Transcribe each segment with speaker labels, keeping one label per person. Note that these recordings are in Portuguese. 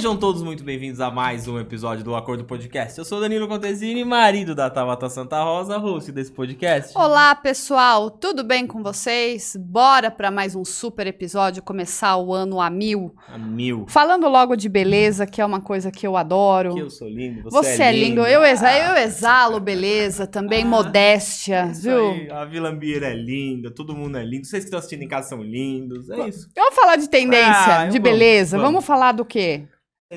Speaker 1: Sejam todos muito bem-vindos a mais um episódio do Acordo Podcast. Eu sou Danilo Contesini, marido da Tabata Santa Rosa, host desse podcast.
Speaker 2: Olá, pessoal, tudo bem com vocês? Bora para mais um super episódio, começar o ano a mil.
Speaker 1: A mil.
Speaker 2: Falando logo de beleza, que é uma coisa que eu adoro.
Speaker 1: Que eu sou lindo, você,
Speaker 2: Você é lindo, eu, exa eu exalo beleza, também modéstia,
Speaker 1: Isso
Speaker 2: viu?
Speaker 1: aí, a Vila Ambir é linda, todo mundo é lindo. Vocês que estão assistindo em casa são lindos, é isso.
Speaker 2: Vamos falar de tendência,
Speaker 1: Ah,
Speaker 2: de beleza.
Speaker 1: vamos.
Speaker 2: Vamos falar do quê?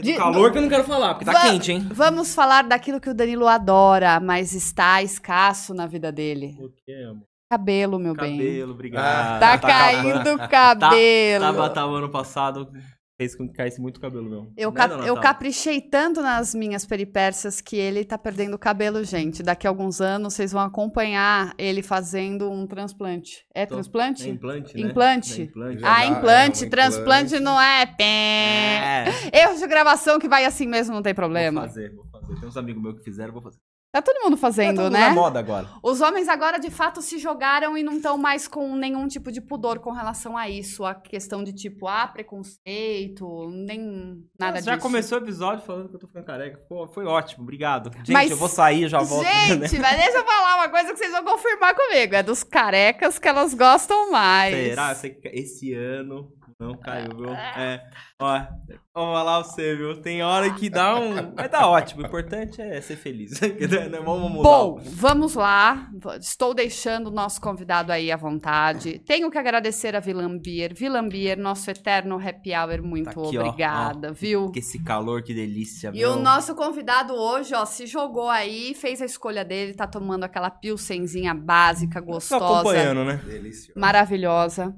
Speaker 2: De-
Speaker 1: calor que eu não quero falar, porque tá
Speaker 2: Va-
Speaker 1: quente, hein?
Speaker 2: Vamos falar daquilo que o Danilo adora, mas está escasso na vida dele.
Speaker 1: O que, amor?
Speaker 2: Cabelo, meu bem.
Speaker 1: Cabelo, obrigado.
Speaker 2: Tá,
Speaker 1: acabando.
Speaker 2: caindo o cabelo.
Speaker 1: Tava, tava ano passado, fez com que caísse muito cabelo meu.
Speaker 2: Eu,
Speaker 1: Né,
Speaker 2: cap- eu caprichei tanto nas minhas peripécias que ele tá perdendo o cabelo, gente. Daqui a alguns anos vocês vão acompanhar ele fazendo um transplante. É
Speaker 1: Tô-
Speaker 2: transplante?
Speaker 1: É implante, né?
Speaker 2: implante.
Speaker 1: É implante.
Speaker 2: Ah,
Speaker 3: dá,
Speaker 2: implante,
Speaker 3: é, um
Speaker 2: transplante
Speaker 3: implante.
Speaker 2: não é.
Speaker 1: É.
Speaker 2: Erro de gravação que vai assim mesmo, não tem problema.
Speaker 1: Vou fazer, vou fazer. Tem uns amigos meus que fizeram, vou fazer.
Speaker 2: Tá todo mundo fazendo,
Speaker 1: tá tudo
Speaker 2: né?
Speaker 1: na moda agora.
Speaker 2: Os homens agora de fato se jogaram e não estão mais com nenhum tipo de pudor com relação a isso. A questão de tipo, ah, preconceito, nem nada
Speaker 1: Já
Speaker 2: disso.
Speaker 1: começou o episódio falando que eu tô ficando careca. Pô, foi ótimo, obrigado. Gente,
Speaker 2: Mas-
Speaker 1: eu vou sair, já volto. né?
Speaker 2: Gente, mas deixa eu falar uma coisa que vocês vão confirmar comigo. É dos carecas que elas gostam mais.
Speaker 1: Será? Esse ano não caiu, viu? É. Ó, vamos falar você, viu? Tem hora que dá um. Vai dar ótimo. O importante é ser feliz. vamos mudar.
Speaker 2: Bom, vamos lá. Estou deixando o nosso convidado aí à vontade. Tenho que agradecer a Vilambir. Vilambir, nosso eterno happy hour, muito
Speaker 1: Tá aqui, ó,
Speaker 2: obrigada, viu?
Speaker 1: Que esse calor, que delícia,
Speaker 2: E
Speaker 1: meu.
Speaker 2: o nosso convidado hoje, ó, se jogou aí, fez a escolha dele, tá tomando aquela pilsenzinha básica, gostosa.
Speaker 1: acompanhando, né?
Speaker 3: Delicioso.
Speaker 2: maravilhosa.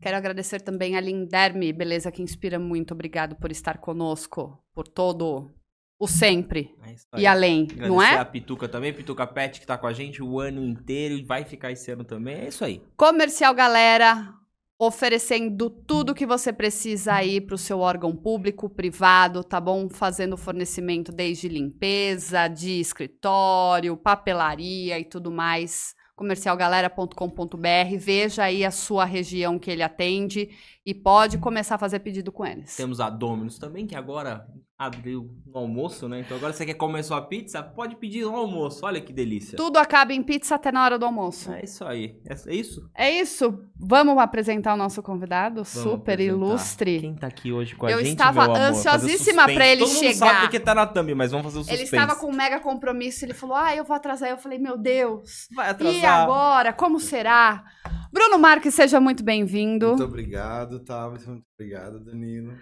Speaker 2: Quero agradecer também a Linderme, beleza que inspira muito. Obrigado por estar conosco, por todo o sempre
Speaker 1: É
Speaker 2: e além,
Speaker 1: Agradecer
Speaker 2: não é?
Speaker 1: a Pituca também, Pituca Pet, que tá com a gente o ano inteiro e vai ficar esse ano também. É isso aí.
Speaker 2: Comercial Galera, oferecendo tudo que você precisa aí para o seu órgão público, privado, tá bom? Fazendo fornecimento desde limpeza, de escritório, papelaria e tudo mais. Comercialgalera.com.br, veja aí a sua região que ele atende e pode começar a fazer pedido com eles.
Speaker 1: Temos a Domino's também, que agora abriu no almoço, né? Então agora você quer comer sua pizza, pode pedir no almoço. Olha que delícia.
Speaker 2: Tudo acaba em pizza até na hora do almoço.
Speaker 1: É isso aí. É isso?
Speaker 2: É isso. Vamos apresentar o nosso convidado, super
Speaker 1: apresentar.
Speaker 2: ilustre.
Speaker 1: Quem tá aqui hoje com a
Speaker 2: Eu
Speaker 1: gente,
Speaker 2: estava
Speaker 1: meu amor?
Speaker 2: ansiosíssima pra ele
Speaker 1: Todo mundo
Speaker 2: chegar.
Speaker 1: sabe porque tá na thumb, mas vamos fazer o
Speaker 2: Ele
Speaker 1: suspense.
Speaker 2: estava com um mega compromisso, ele falou: Ah, eu vou atrasar. Eu falei: Meu Deus.
Speaker 1: Vai atrasar.
Speaker 2: E agora? Como será? Bruno Marques, seja muito bem-vindo.
Speaker 3: Muito obrigado, Tabata. Muito obrigado, Danilo.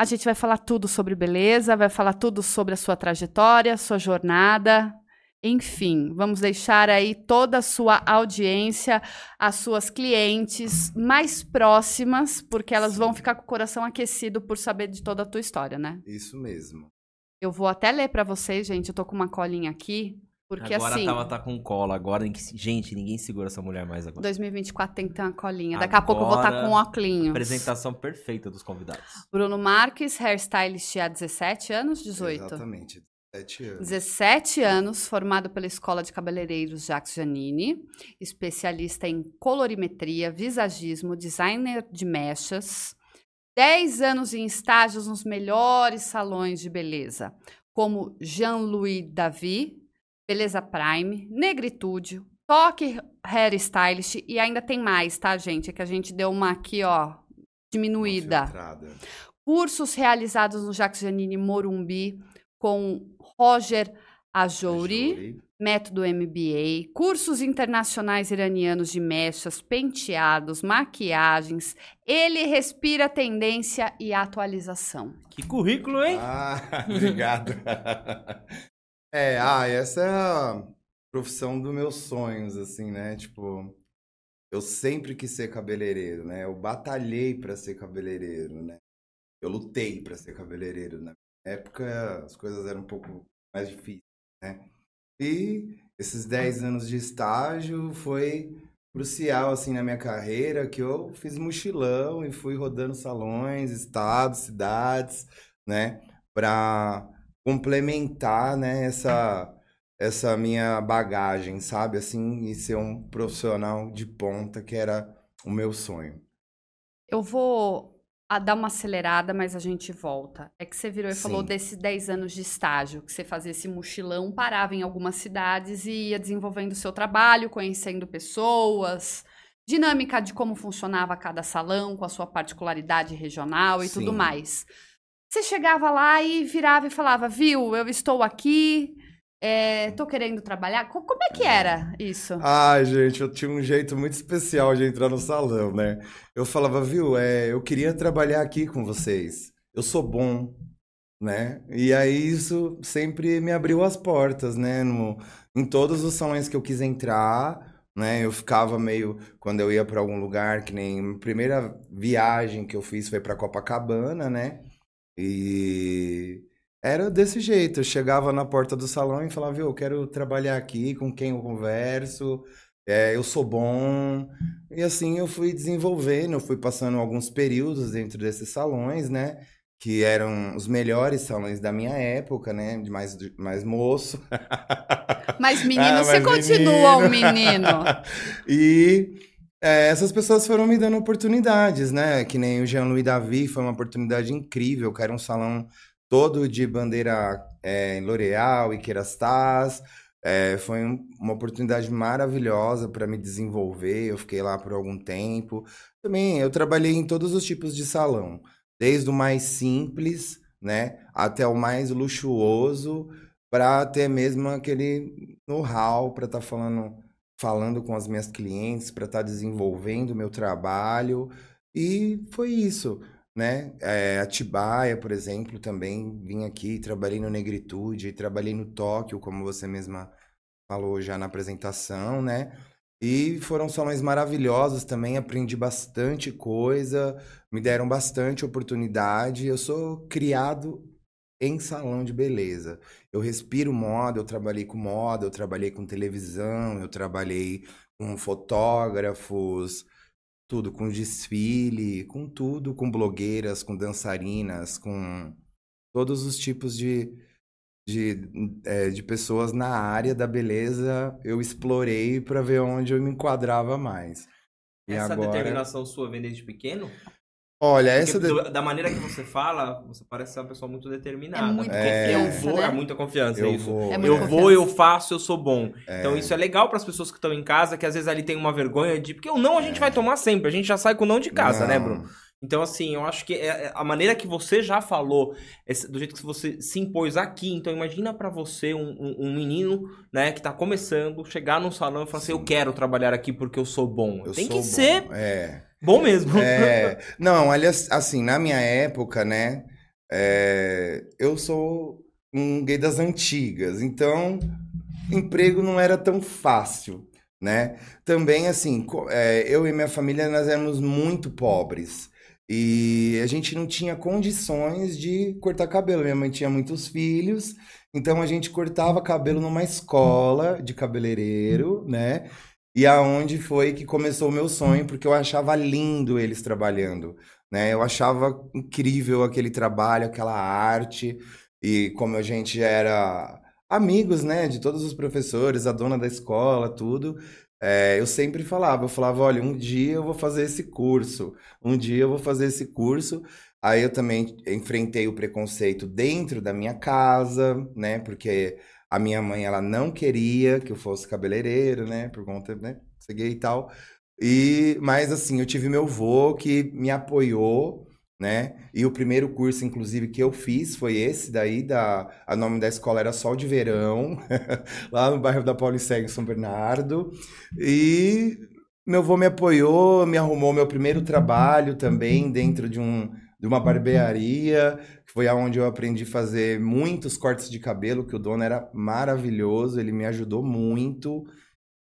Speaker 2: A gente vai falar tudo sobre beleza, vai falar tudo sobre a sua trajetória, sua jornada. Enfim, vamos deixar aí toda a sua audiência, as suas clientes mais próximas, porque elas vão ficar com o coração aquecido por saber de toda a tua história, né?
Speaker 3: Isso mesmo.
Speaker 2: Eu vou até ler pra vocês, gente. Eu tô com uma colinha aqui, porque
Speaker 1: agora
Speaker 2: assim.
Speaker 1: tava tá com cola. Agora, gente, ninguém segura essa mulher mais agora.
Speaker 2: 2024 tem que ter uma colinha. Daqui a pouco eu vou estar
Speaker 1: Agora,
Speaker 2: com um óculos.
Speaker 1: Apresentação perfeita dos convidados.
Speaker 2: Bruno Marques, hairstylist há 17 anos, 18?
Speaker 3: Exatamente. Sete anos.
Speaker 2: 17 anos, formado pela Escola de Cabeleireiros Jacques Janine, especialista em colorimetria, visagismo, designer de mechas. 10 anos em estágios nos melhores salões de beleza, como Jean-Louis Davi, Beleza Prime, Negritude, Toque Hair Stylist e ainda tem mais, tá, gente? É que a gente deu uma aqui, ó, diminuída. Cursos realizados no Jacques Janine Morumbi com Roger Ajouri,
Speaker 3: Ajouri.
Speaker 2: método MBA, cursos internacionais iranianos de mechas, penteados, maquiagens. Ele respira tendência e atualização.
Speaker 1: Que currículo, hein?
Speaker 3: Ah, obrigado. é, ah, essa é a profissão dos meus sonhos, assim, né? Tipo, eu sempre quis ser cabeleireiro, né? Eu batalhei pra ser cabeleireiro, né? Eu lutei pra ser cabeleireiro. Na época, as coisas eram um pouco mais difíceis, né? E esses 10 anos de estágio foi crucial, assim, na minha carreira, que eu fiz mochilão e fui rodando salões, estados, cidades, né? Pra complementar, né, essa, essa minha bagagem, sabe? Assim, e ser um profissional de ponta, que era o meu sonho.
Speaker 2: Eu vou dar uma acelerada, mas a gente volta. É que você virou e
Speaker 3: Sim.
Speaker 2: falou desses 10 anos de estágio, que você fazia esse mochilão, parava em algumas cidades e ia desenvolvendo o seu trabalho, conhecendo pessoas, dinâmica de como funcionava cada salão, com a sua particularidade regional e tudo
Speaker 3: Sim.
Speaker 2: Você chegava lá e virava e falava, viu, eu estou aqui, é, tô querendo trabalhar. Co- Como é que era isso?
Speaker 3: Ai, gente, eu tinha um jeito muito especial de entrar no salão, né? Eu falava, viu, é, eu queria trabalhar aqui com vocês. Eu sou bom, né? E aí isso sempre me abriu as portas, né? No, em todos os salões que eu quis entrar, né? Eu ficava meio quando eu ia para algum lugar, que nem a primeira viagem que eu fiz foi para Copacabana, né? E era desse jeito. Eu chegava na porta do salão e falava, viu, eu quero trabalhar aqui, com quem eu converso, é, eu sou bom. E assim eu fui desenvolvendo, eu fui passando alguns períodos dentro desses salões, né? Que eram os melhores salões da minha época, né? De mais, de mais moço.
Speaker 2: Mas, menino,
Speaker 3: Ah,
Speaker 2: você
Speaker 3: mas
Speaker 2: continua um menino.
Speaker 3: E é, essas pessoas foram me dando oportunidades, né? Que nem o Jean-Louis Davi foi uma oportunidade incrível, que era um salão todo de bandeira é, L'Oréal e Kerastase. É, foi um- uma oportunidade maravilhosa para me desenvolver. Eu fiquei lá por algum tempo. Também eu trabalhei em todos os tipos de salão, desde o mais simples, né, até o mais luxuoso, para ter mesmo aquele know-how para estar falando, falando com as minhas clientes, para estar desenvolvendo o meu trabalho. E foi isso, né? É, Atibaia, por exemplo, também vim aqui, trabalhei no Negritude, trabalhei no Tóquio, como você mesma falou já na apresentação, né? E foram salões maravilhosos também, aprendi bastante coisa, me deram bastante oportunidade. Eu sou criado em salão de beleza. Eu respiro moda, eu trabalhei com moda, eu trabalhei com televisão, eu trabalhei com fotógrafos, tudo, com desfile, com tudo, com blogueiras, com dançarinas, com todos os tipos de, de, é, de pessoas na área da beleza. Eu explorei para ver onde eu me enquadrava mais. E
Speaker 1: Essa
Speaker 3: agora,
Speaker 1: determinação sua vem desde pequeno?
Speaker 3: Olha,
Speaker 1: Porque
Speaker 3: essa
Speaker 1: do- Da maneira que você fala, você parece ser uma pessoa muito determinada.
Speaker 2: É muito
Speaker 3: É.
Speaker 1: Eu
Speaker 2: confiança,
Speaker 1: vou,
Speaker 2: né?
Speaker 1: é muita confiança,
Speaker 3: eu
Speaker 1: isso.
Speaker 3: vou,
Speaker 2: É muita
Speaker 1: Eu
Speaker 2: confiança.
Speaker 1: vou, eu faço, eu sou bom.
Speaker 3: É.
Speaker 1: Então isso é legal para as pessoas que estão em casa, que às vezes ali tem uma vergonha de. Porque o não a gente vai tomar sempre, a gente já sai com o não de casa, né,
Speaker 3: Não.
Speaker 1: Bruno? Então, assim, eu acho que é- é a maneira que você já falou, do jeito que você se impôs aqui, então imagina pra você, um, um- um menino, né, que tá começando, chegar num salão e falar assim, eu quero trabalhar aqui porque eu sou bom.
Speaker 3: Eu
Speaker 1: Tem
Speaker 3: sou
Speaker 1: que
Speaker 3: bom.
Speaker 1: ser
Speaker 3: É.
Speaker 1: bom mesmo.
Speaker 3: É, não, aliás, assim, na minha época, né, é, eu sou um gay das antigas, então emprego não era tão fácil, né? Também, assim, é, eu e minha família, nós éramos muito pobres. E a gente não tinha condições de cortar cabelo. Minha mãe tinha muitos filhos, então a gente cortava cabelo numa escola de cabeleireiro, né? E aonde foi que começou o meu sonho, porque eu achava lindo eles trabalhando, né? Eu achava incrível aquele trabalho, aquela arte, e como a gente era amigos, né, de todos os professores, a dona da escola, tudo, é, eu sempre falava, eu falava, olha, um dia eu vou fazer esse curso, um dia eu vou fazer esse curso. Aí eu também enfrentei o preconceito dentro da minha casa, né, porque a minha mãe, ela não queria que eu fosse cabeleireiro, né? Por conta, né? Ser gay e tal. E, mas assim, eu tive meu vô que me apoiou, né? E o primeiro curso, inclusive, que eu fiz foi esse daí, da, a nome da escola era Sol de Verão, lá no bairro da Paulicéia, em São Bernardo. E meu vô me apoiou, me arrumou meu primeiro trabalho também dentro de um de uma barbearia, que foi aonde eu aprendi a fazer muitos cortes de cabelo, que o dono era maravilhoso, ele me ajudou muito.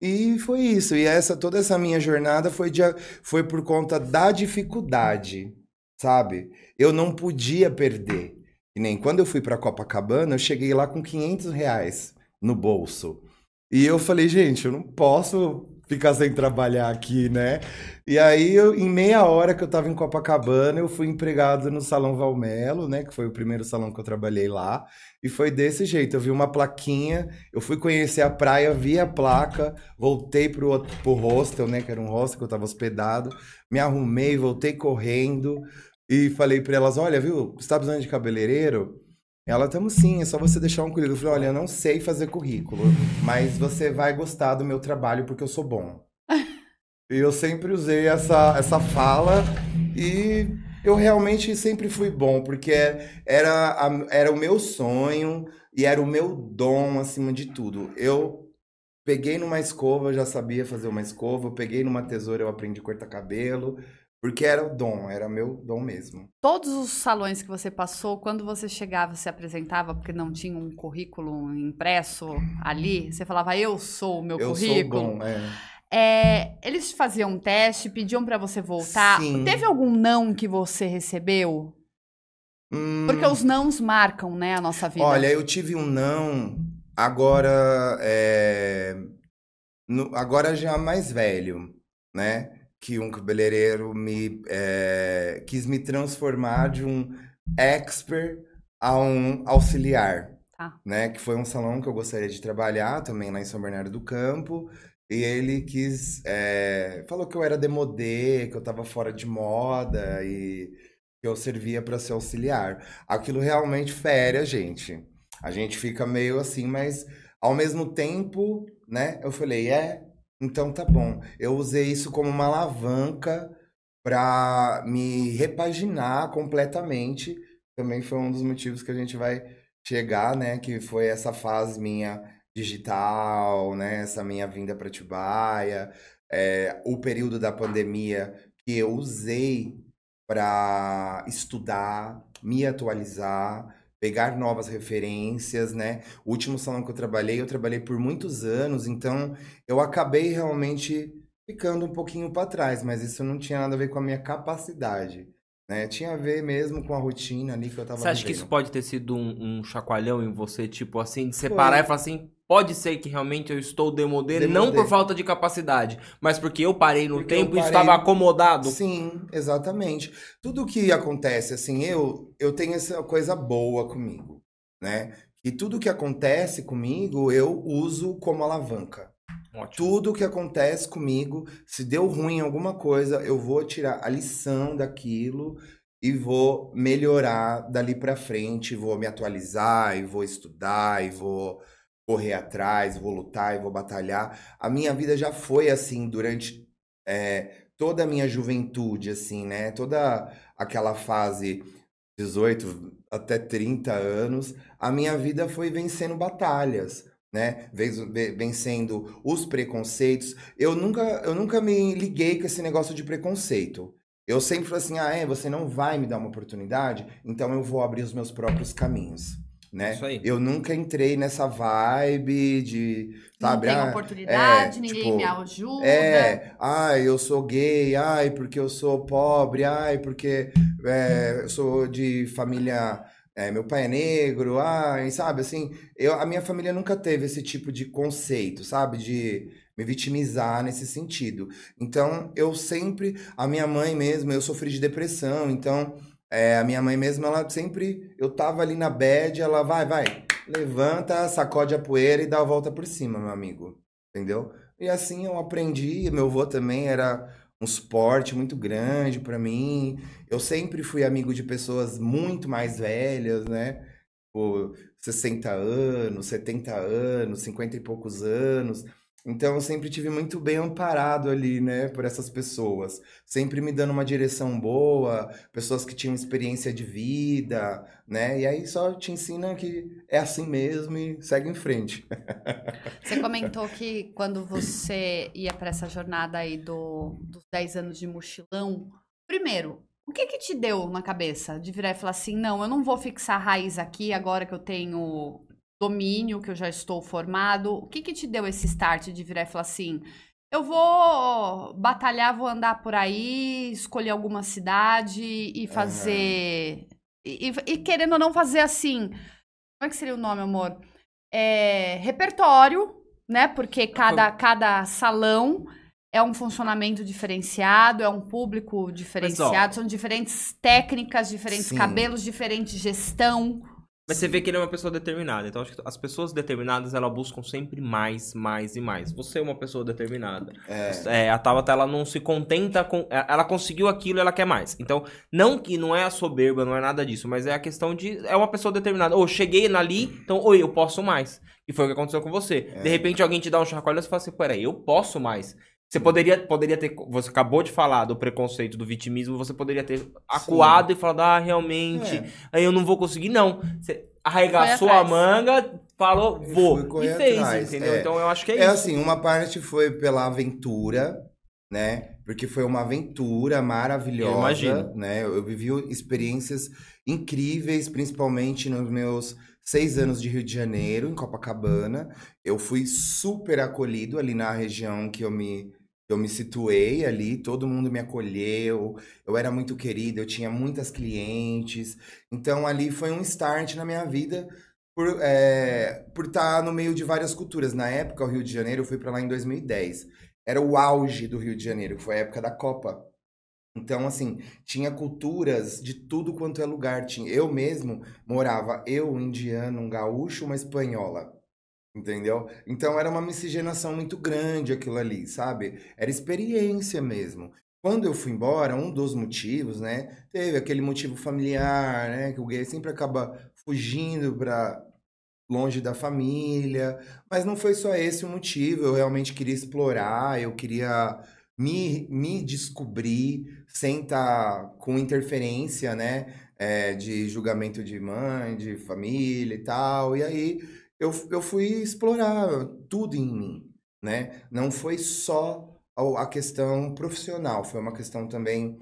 Speaker 3: E foi isso. E essa toda essa minha jornada foi de, foi por conta da dificuldade, sabe? Eu não podia perder. E nem quando eu fui para Copacabana, eu cheguei lá com 500 reais no bolso. E eu falei, gente, eu não posso ficar sem trabalhar aqui, né? E aí, eu, em meia hora que eu tava em Copacabana, eu fui empregado no Salão Valmelo, né? Que foi o primeiro salão que eu trabalhei lá. E foi desse jeito. Eu vi uma plaquinha, eu fui conhecer a praia, vi a placa, voltei pro, pro hostel, né? Que era um hostel que eu tava hospedado. Me arrumei, voltei correndo. E falei pra elas, olha, viu, você tá precisando de cabeleireiro? Ela, estamos sim, é só você deixar um currículo. Eu falei, olha, eu não sei fazer currículo, mas você vai gostar do meu trabalho porque eu sou bom. e eu sempre usei essa, essa fala e eu realmente sempre fui bom, porque era, a, era o meu sonho e era o meu dom acima de tudo. Eu peguei numa escova, eu já sabia fazer uma escova, eu peguei numa tesoura, eu aprendi a cortar cabelo. Porque era o dom, era meu dom mesmo.
Speaker 2: Todos os salões que você passou, quando você chegava, se apresentava, porque não tinha um currículo impresso ali, você falava, eu sou o meu
Speaker 3: eu
Speaker 2: currículo.
Speaker 3: Sou bom, é.
Speaker 2: É, eles faziam um teste, pediam para você voltar.
Speaker 3: Sim.
Speaker 2: Teve algum não que você recebeu?
Speaker 3: Hum,
Speaker 2: Porque os nãos marcam, né, a nossa vida.
Speaker 3: Olha, eu tive um não agora, é, no- agora já mais velho, né? Que um cabeleireiro me é, quis me transformar de um expert a um auxiliar,
Speaker 2: Tá.
Speaker 3: né? Que foi um salão que eu gostaria de trabalhar também lá em São Bernardo do Campo. E ele quis, é, falou que eu era demodê, que eu tava fora de moda e que eu servia para ser auxiliar. Aquilo realmente fere a gente. A gente fica meio assim, mas ao mesmo tempo, né? Eu falei, é, então tá bom. Eu usei isso como uma alavanca para me repaginar completamente. Também foi um dos motivos que a gente vai chegar, né? Que foi essa fase minha digital, né? Essa minha vinda para Atibaia, é, o período da pandemia que eu usei para estudar, me atualizar, pegar novas referências, né? O último salão que eu trabalhei, eu trabalhei por muitos anos, então eu acabei realmente ficando um pouquinho para trás, mas isso não tinha nada a ver com a minha capacidade, né? Tinha a ver mesmo com a rotina ali que eu tava
Speaker 1: Você acha que isso
Speaker 3: vivendo.
Speaker 1: pode ter sido um, um chacoalhão em você, tipo assim, de separar e falar assim, pode ser que realmente eu estou demodê, não por falta de capacidade, mas porque eu parei no
Speaker 3: Porque
Speaker 1: tempo e
Speaker 3: parei-
Speaker 1: estava acomodado.
Speaker 3: Sim, exatamente. Tudo que acontece, assim, eu, eu tenho essa coisa boa comigo, né? E tudo que acontece comigo, eu uso como alavanca.
Speaker 1: Ótimo.
Speaker 3: Tudo que acontece comigo, se deu ruim em alguma coisa, eu vou tirar a lição daquilo e vou melhorar dali pra frente, vou me atualizar, e vou estudar, e vou correr atrás, vou lutar, e vou batalhar. A minha vida já foi assim durante é, toda a minha juventude, assim, né? Toda aquela fase 18 até 30 anos, a minha vida foi vencendo batalhas, né? Ven- ve- Vencendo os preconceitos. Eu nunca, eu nunca me liguei com esse negócio de preconceito. Eu sempre falei assim: ah, é, você não vai me dar uma oportunidade, então eu vou abrir os meus próprios caminhos. Né?
Speaker 1: Isso aí.
Speaker 3: Eu nunca entrei nessa vibe de,
Speaker 2: não
Speaker 3: sabe,
Speaker 2: tem
Speaker 3: ah,
Speaker 2: oportunidade,
Speaker 3: é,
Speaker 2: ninguém
Speaker 3: tipo,
Speaker 2: me ajuda.
Speaker 3: é, ai, eu sou gay, ai, porque eu sou pobre, ai, porque é, eu sou de família. é, meu pai é negro, ai, sabe, assim, eu, a minha família nunca teve esse tipo de conceito, sabe, de me vitimizar nesse sentido. Então, eu sempre, a minha mãe mesmo, eu sofri de depressão, então, é, a minha mãe mesmo, ela sempre, eu tava ali na bed, ela vai, vai, levanta, sacode a poeira e dá a volta por cima, meu amigo, entendeu? E assim eu aprendi, meu avô também era um suporte muito grande pra mim. Eu sempre fui amigo de pessoas muito mais velhas, né? Por 60 anos, 70 anos, 50 e poucos anos. Então eu sempre tive muito bem amparado ali, né, por essas pessoas. Sempre me dando uma direção boa, pessoas que tinham experiência de vida, né? E aí só te ensina que é assim mesmo e segue em frente.
Speaker 2: Você comentou que quando você ia para essa jornada aí do, dos 10 anos de mochilão, primeiro, o que que te deu na cabeça de virar e falar assim, não, eu não vou fixar raiz aqui agora que eu tenho domínio, que eu já estou formado. O que que te deu esse start de virar e falar assim, eu vou batalhar, vou andar por aí, escolher alguma cidade e fazer... E, e- e querendo ou não fazer assim... Como é que seria o nome, amor? É, repertório, né? Porque cada, cada salão é um funcionamento diferenciado, é um público diferenciado, são diferentes técnicas, diferentes
Speaker 3: Sim.
Speaker 2: cabelos, diferente gestão.
Speaker 1: Mas você vê que ele é uma pessoa determinada. Então, acho que as pessoas determinadas, elas buscam sempre mais, mais e mais. Você é uma pessoa determinada.
Speaker 3: É.
Speaker 1: É, a Tabata, ela não se contenta com... é, Ela conseguiu aquilo, ela quer mais. Então, não que não é a soberba, não é nada disso, mas é a questão de... É uma pessoa determinada. Ou cheguei ali, então, oi, eu posso mais. E foi o que aconteceu com você.
Speaker 3: É.
Speaker 1: De repente, alguém te dá um chacoalho e você fala assim, peraí, eu posso mais. Você poderia, poderia ter... Você acabou de falar do preconceito, do vitimismo, você poderia ter acuado e falado, ah, realmente,
Speaker 3: É.
Speaker 1: aí eu não vou conseguir. Não. Você arregaçou a manga, falou, vou. E fez,
Speaker 3: atrás,
Speaker 1: entendeu?
Speaker 3: é.
Speaker 1: Então eu acho que é,
Speaker 3: É
Speaker 1: isso.
Speaker 3: assim, uma parte foi pela aventura, né? Porque foi uma aventura maravilhosa,
Speaker 1: Eu imagino.
Speaker 3: né? Eu vivi experiências incríveis, principalmente nos meus seis anos de Rio de Janeiro, em Copacabana. Eu fui super acolhido ali na região que eu me eu me situei ali, todo mundo me acolheu, eu era muito querido, eu tinha muitas clientes. Então ali foi um start na minha vida por é, por estar no meio de várias culturas. Na época, o Rio de Janeiro, eu fui para lá em 2010. Era o auge do Rio de Janeiro, foi a época da Copa. Então, assim, tinha culturas de tudo quanto é lugar. Eu mesmo morava, eu, um indiano, um gaúcho, uma espanhola. Entendeu? Então era uma miscigenação muito grande aquilo ali, sabe? Era experiência mesmo. Quando eu fui embora, um dos motivos, né? Teve aquele motivo familiar, né? Que o gay sempre acaba fugindo para longe da família. Mas não foi só esse o motivo. Eu realmente queria explorar, eu queria me, me descobrir sem estar com interferência, né? é, de julgamento de mãe, de família e tal. E aí eu, eu fui explorar tudo em mim, né? Não foi só a a questão profissional, foi uma questão também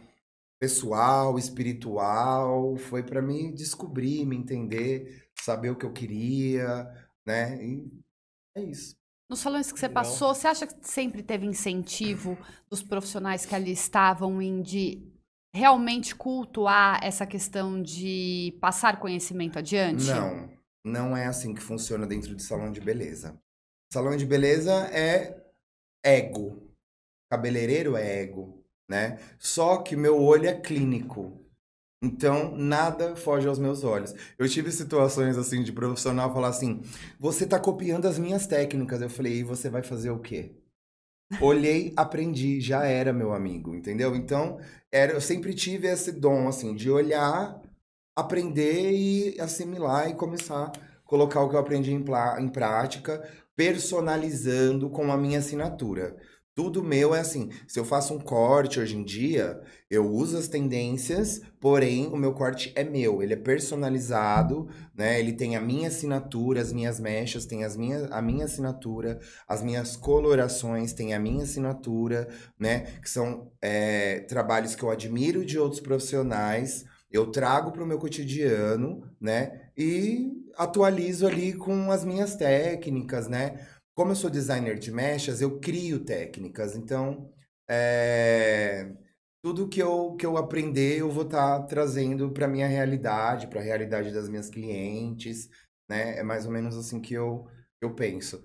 Speaker 3: pessoal, espiritual, foi para me descobrir, me entender, saber o que eu queria, né? E é isso.
Speaker 2: Nos salões que você
Speaker 1: Legal.
Speaker 2: passou, você acha que sempre teve incentivo dos profissionais que ali estavam em de realmente cultuar essa questão de passar conhecimento adiante?
Speaker 3: Não, não é assim que funciona dentro de salão de beleza. Salão de beleza é ego. Cabeleireiro é ego, né? Só que meu olho é clínico. Então, nada foge aos meus olhos. Eu tive situações assim de profissional falar assim: "Você tá copiando as minhas técnicas". Eu falei: "E você vai fazer o quê?" Olhei, aprendi, já era meu amigo, entendeu? Então, era, eu sempre tive esse dom assim de olhar, aprender e assimilar e começar a colocar o que eu aprendi em, em prática, personalizando com a minha assinatura. Tudo meu é assim. Se eu faço um corte hoje em dia, eu uso as tendências, porém o meu corte é meu, ele é personalizado, né? Ele tem a minha assinatura, as minhas mechas tem as minhas, a minha assinatura, as minhas colorações têm a minha assinatura, né? Que são é, trabalhos que eu admiro de outros profissionais, eu trago para o meu cotidiano, né? E atualizo ali com as minhas técnicas, né? Como eu sou designer de mechas, eu crio técnicas. Então, é, tudo que eu, que eu aprender, eu vou estar trazendo para minha realidade, para a realidade das minhas clientes, né? É mais ou menos assim que eu, eu penso.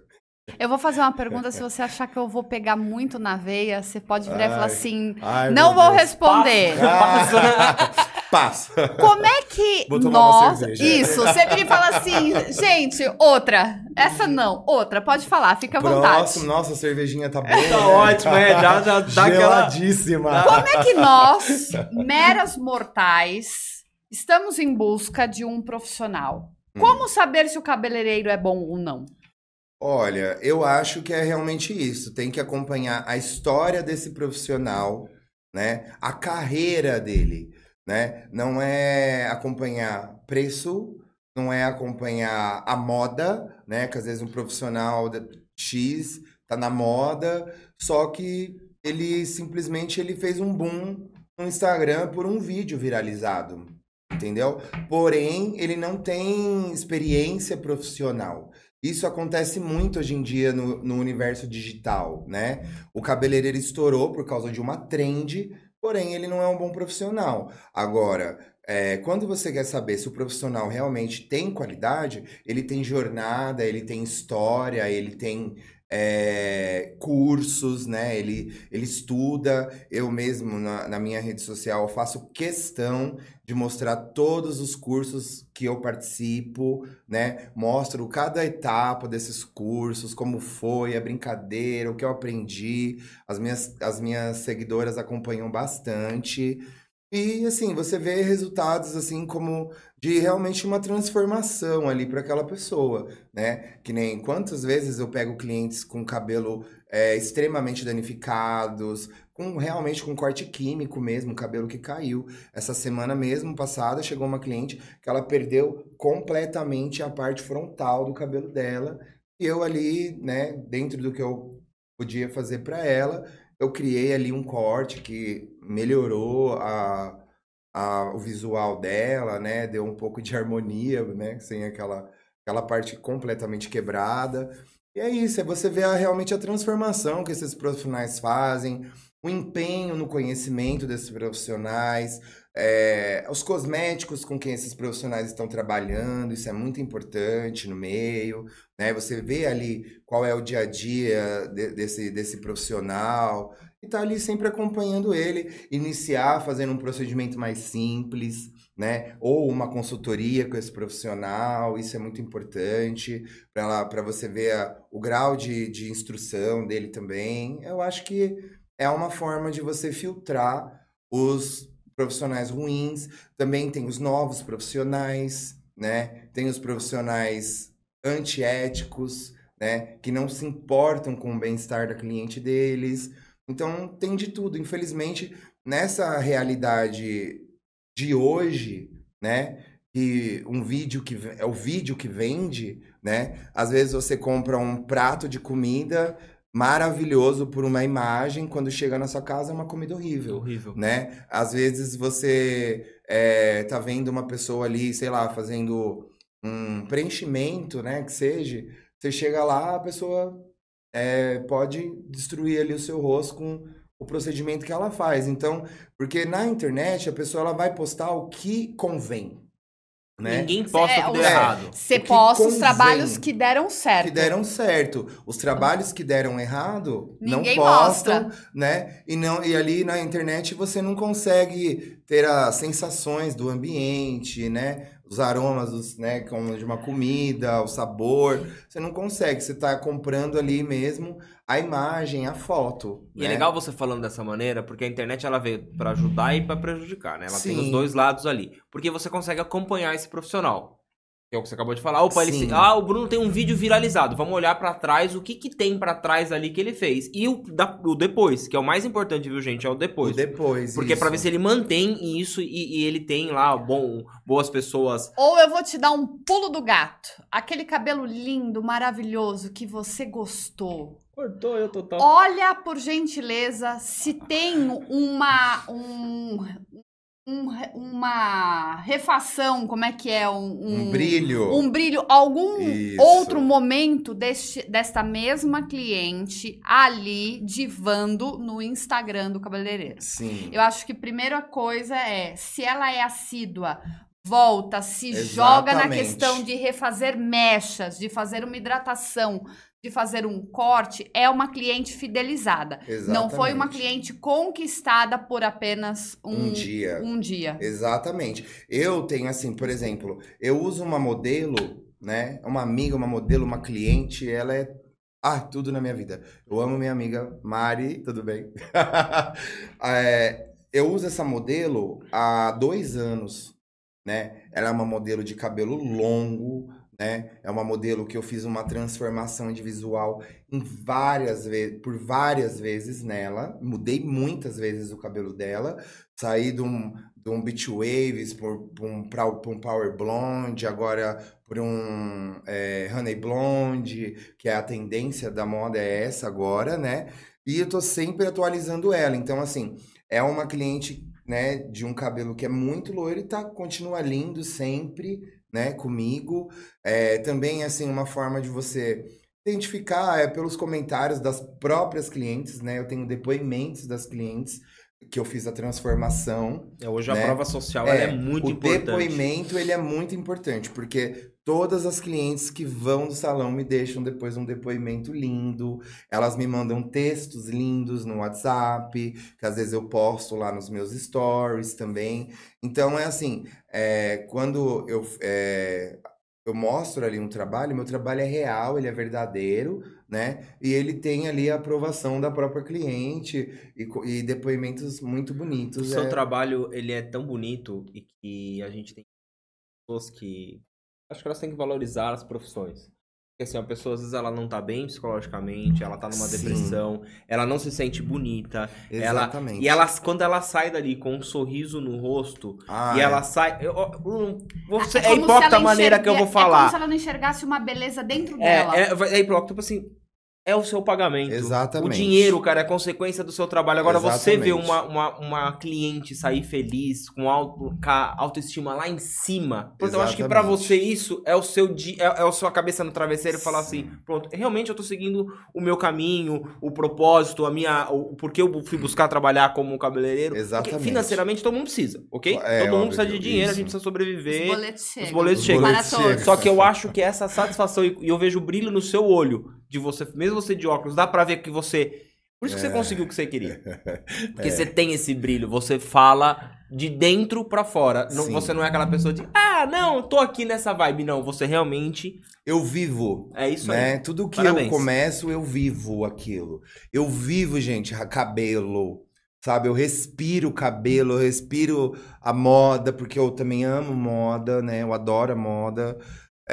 Speaker 2: Eu vou fazer uma pergunta, se você achar que eu vou pegar muito na veia, você pode virar e falar
Speaker 3: Ai.
Speaker 2: assim,
Speaker 3: Ai,
Speaker 2: não vou
Speaker 3: Deus.
Speaker 2: responder.
Speaker 3: Passa.
Speaker 2: Como é que nós...
Speaker 3: cerveja.
Speaker 2: Isso, você vira e fala assim, gente, outra. Essa não, outra, pode falar, fica à vontade.
Speaker 3: Próximo, nossa, a cervejinha tá boa.
Speaker 1: Tá
Speaker 3: né?
Speaker 1: ótimo, é, já, já dá aquela...
Speaker 3: Geladíssima.
Speaker 2: Como é que nós, meras mortais, estamos em busca de um profissional?
Speaker 3: Hum.
Speaker 2: Como saber se o cabeleireiro é bom ou não?
Speaker 3: Olha, eu acho que é realmente isso. Tem que acompanhar a história desse profissional, né? A carreira dele, né? Não é acompanhar preço, não é acompanhar a moda, né? Que às vezes um profissional X tá na moda, só que ele simplesmente ele fez um boom no Instagram por um vídeo viralizado, entendeu? Porém, ele não tem experiência profissional. Isso acontece muito hoje em dia no, no universo digital, né? O cabeleireiro estourou por causa de uma trend, porém ele não é um bom profissional. Agora, é, quando você quer saber se o profissional realmente tem qualidade, ele tem jornada, ele tem história, ele tem é, cursos, né? Ele, ele estuda. Eu mesmo, na, na minha rede social, faço questão de mostrar todos os cursos que eu participo, né? Mostro cada etapa desses cursos, como foi, a brincadeira, o que eu aprendi. As minhas, as minhas seguidoras acompanham bastante. E assim, você vê resultados assim como de realmente uma transformação ali para aquela pessoa, né? Que nem quantas vezes eu pego clientes com cabelo é, extremamente danificados, com realmente com corte químico mesmo, cabelo que caiu. Essa semana mesmo passada chegou uma cliente que ela perdeu completamente a parte frontal do cabelo dela. E eu ali, né, dentro do que eu podia fazer para ela, eu criei ali um corte que melhorou a, a, o visual dela, né? Deu um pouco de harmonia, né? Sem aquela, aquela parte completamente quebrada. E é isso, é você ver realmente a transformação que esses profissionais fazem, o empenho no conhecimento desses profissionais, é, os cosméticos com quem esses profissionais estão trabalhando, isso é muito importante no meio, né? Você vê ali qual é o dia a dia de, desse, desse profissional e tá ali sempre acompanhando ele, iniciar fazendo um procedimento mais simples, né? Ou uma consultoria com esse profissional, isso é muito importante para você ver a, o grau de, de instrução dele também. Eu acho que é uma forma de você filtrar os profissionais ruins. Também tem os novos profissionais, né? Tem os profissionais antiéticos, né? Que não se importam com o bem-estar da cliente deles. Então, tem de tudo. Infelizmente, nessa realidade de hoje, né? Que um vídeo que é o vídeo que vende, né? Às vezes você compra um prato de comida maravilhoso por uma imagem, quando chega na sua casa é uma comida horrível.
Speaker 1: Horrível.
Speaker 3: Né? Às vezes você é, tá vendo uma pessoa ali, sei lá, fazendo um preenchimento, né, que seja, você chega lá, a pessoa é, pode destruir ali o seu rosto com o procedimento que ela faz. Então, porque na internet a pessoa ela vai postar o que convém. Né?
Speaker 1: Ninguém posta
Speaker 2: É,
Speaker 1: o que deu
Speaker 2: é,
Speaker 1: errado.
Speaker 2: Você posta os trabalhos que deram certo.
Speaker 3: Que deram certo. Os trabalhos que deram errado
Speaker 2: Ninguém
Speaker 3: não postam,
Speaker 2: mostra.
Speaker 3: né? E, não, e ali na internet você não consegue ter as sensações do ambiente, né? Os aromas, os, né? Como de uma comida, o sabor. Você não consegue. Você tá comprando ali mesmo a imagem, a foto.
Speaker 1: E é
Speaker 3: né?
Speaker 1: legal você falando dessa maneira, porque a internet ela veio pra ajudar e pra prejudicar, né? Ela tem
Speaker 3: Sim.
Speaker 1: os dois lados ali. Porque você consegue acompanhar esse profissional. Que é o que você acabou de falar. Opa, ele ah, o Bruno tem um vídeo viralizado. Vamos olhar pra trás o que que tem pra trás ali que ele fez. E o, da- o depois, que é o mais importante, viu, gente? É o
Speaker 3: O
Speaker 1: depois.
Speaker 3: depois.
Speaker 1: Porque é pra ver
Speaker 3: isso.
Speaker 1: se ele mantém isso e, e ele tem lá bom, boas pessoas.
Speaker 2: Ou eu vou te dar um pulo do gato. Aquele cabelo lindo, maravilhoso que você gostou.
Speaker 1: Cortou eu total.
Speaker 2: Olha, por gentileza, se tem uma um, um- uma refação, como é que é um,
Speaker 3: Um brilho.
Speaker 2: um brilho, algum
Speaker 3: Isso.
Speaker 2: outro momento deste, desta mesma cliente ali divando no Instagram do cabeleireiro.
Speaker 3: Sim.
Speaker 2: Eu acho que a primeira coisa é, se ela é assídua, volta, se joga na
Speaker 3: Exatamente.
Speaker 2: questão de refazer mechas, de fazer uma hidratação, de fazer um corte, é uma cliente fidelizada. Não foi uma
Speaker 3: Exatamente.
Speaker 2: cliente conquistada por apenas um,
Speaker 3: Um dia.
Speaker 2: um dia.
Speaker 3: Exatamente. Eu tenho assim, por exemplo, eu uso uma modelo, né? Uma amiga, uma modelo, uma cliente, ela é ah, tudo na minha vida. Eu amo minha amiga Mari, tudo bem? É, eu uso essa modelo há dois anos, né? Ela é uma modelo de cabelo longo, né? É uma modelo que eu fiz uma transformação de visual em várias vezes, por várias vezes nela. Mudei muitas vezes o cabelo dela. Saí de um, de um Beach Waves por um, um Power Blonde, agora por um é, Honey Blonde, que é a tendência da moda é essa agora, né? E eu tô sempre atualizando ela. Então, assim, é uma cliente, né, de um cabelo que é muito loiro e tá, continua lindo sempre, né, comigo. É, também, assim, uma forma de você identificar é pelos comentários das próprias clientes, né? Eu tenho depoimentos das clientes que eu fiz a transformação.
Speaker 1: É, Hoje a
Speaker 3: né?
Speaker 1: prova social
Speaker 3: É,
Speaker 1: é muito
Speaker 3: o
Speaker 1: importante.
Speaker 3: depoimento, ele é muito importante, porque todas as clientes que vão do salão me deixam depois um depoimento lindo. Elas me mandam textos lindos no WhatsApp, que às vezes eu posto lá nos meus stories também. Então é assim, é, quando eu, é, eu mostro ali um trabalho, meu trabalho é real, ele é verdadeiro, né? E ele tem ali a aprovação da própria cliente e, e depoimentos muito
Speaker 1: O
Speaker 3: bonitos.
Speaker 1: seu
Speaker 3: é.
Speaker 1: trabalho, ele é tão bonito e que a gente tem pessoas que... Acho que elas têm que valorizar as profissões. Porque assim, a pessoa às vezes ela não tá bem psicologicamente, ela tá numa
Speaker 3: Sim.
Speaker 1: depressão, ela não se sente bonita. Ela,
Speaker 3: Exatamente.
Speaker 1: e ela, quando ela sai dali com um sorriso no rosto,
Speaker 3: Ah,
Speaker 1: e
Speaker 3: é.
Speaker 1: ela sai... eu- eu- você, é, hipócrita a
Speaker 2: ela
Speaker 1: maneira que eu vou
Speaker 2: enxerga- É como
Speaker 1: falar.
Speaker 2: se ela não enxergasse uma beleza dentro
Speaker 1: É,
Speaker 2: dela.
Speaker 1: é, é hipócrita, tipo assim, é o seu pagamento.
Speaker 3: Exatamente.
Speaker 1: O dinheiro, cara, é consequência do seu trabalho. Agora, você vê
Speaker 3: Exatamente.
Speaker 1: uma, uma, uma cliente sair feliz, com, auto, com a autoestima lá em cima. Pronto, eu acho que pra
Speaker 3: Exatamente.
Speaker 1: você isso é o seu di- é, é a sua cabeça no travesseiro e falar assim, pronto, realmente eu tô seguindo o meu caminho, o propósito, a minha. O, porque eu fui buscar trabalhar como um cabeleireiro. Porque
Speaker 3: Exatamente.
Speaker 1: financeiramente todo mundo precisa, ok?
Speaker 3: É,
Speaker 1: todo mundo
Speaker 3: óbvio
Speaker 1: precisa de dinheiro, a
Speaker 3: isso.
Speaker 1: gente precisa sobreviver.
Speaker 2: Os boletos chegam.
Speaker 1: Os boletos
Speaker 3: Os
Speaker 1: chegam.
Speaker 3: boletos
Speaker 2: Para todos.
Speaker 3: chegam.
Speaker 1: Só que eu acho que essa satisfação, e e eu vejo o brilho no seu olho, de você, mesmo você de óculos, dá pra ver que você. Por isso que você
Speaker 3: É.
Speaker 1: conseguiu o que você queria. Porque você tem esse brilho, você fala de dentro pra fora. Não- você não é aquela pessoa de, ah, não, tô aqui nessa vibe. Não, você realmente.
Speaker 3: Eu vivo.
Speaker 1: É isso
Speaker 3: né?
Speaker 1: aí.
Speaker 3: Tudo que
Speaker 1: Parabéns.
Speaker 3: eu começo, eu vivo aquilo. Eu vivo, gente, cabelo. Sabe, eu respiro cabelo, eu respiro a moda, porque eu também amo moda, né? Eu adoro a moda.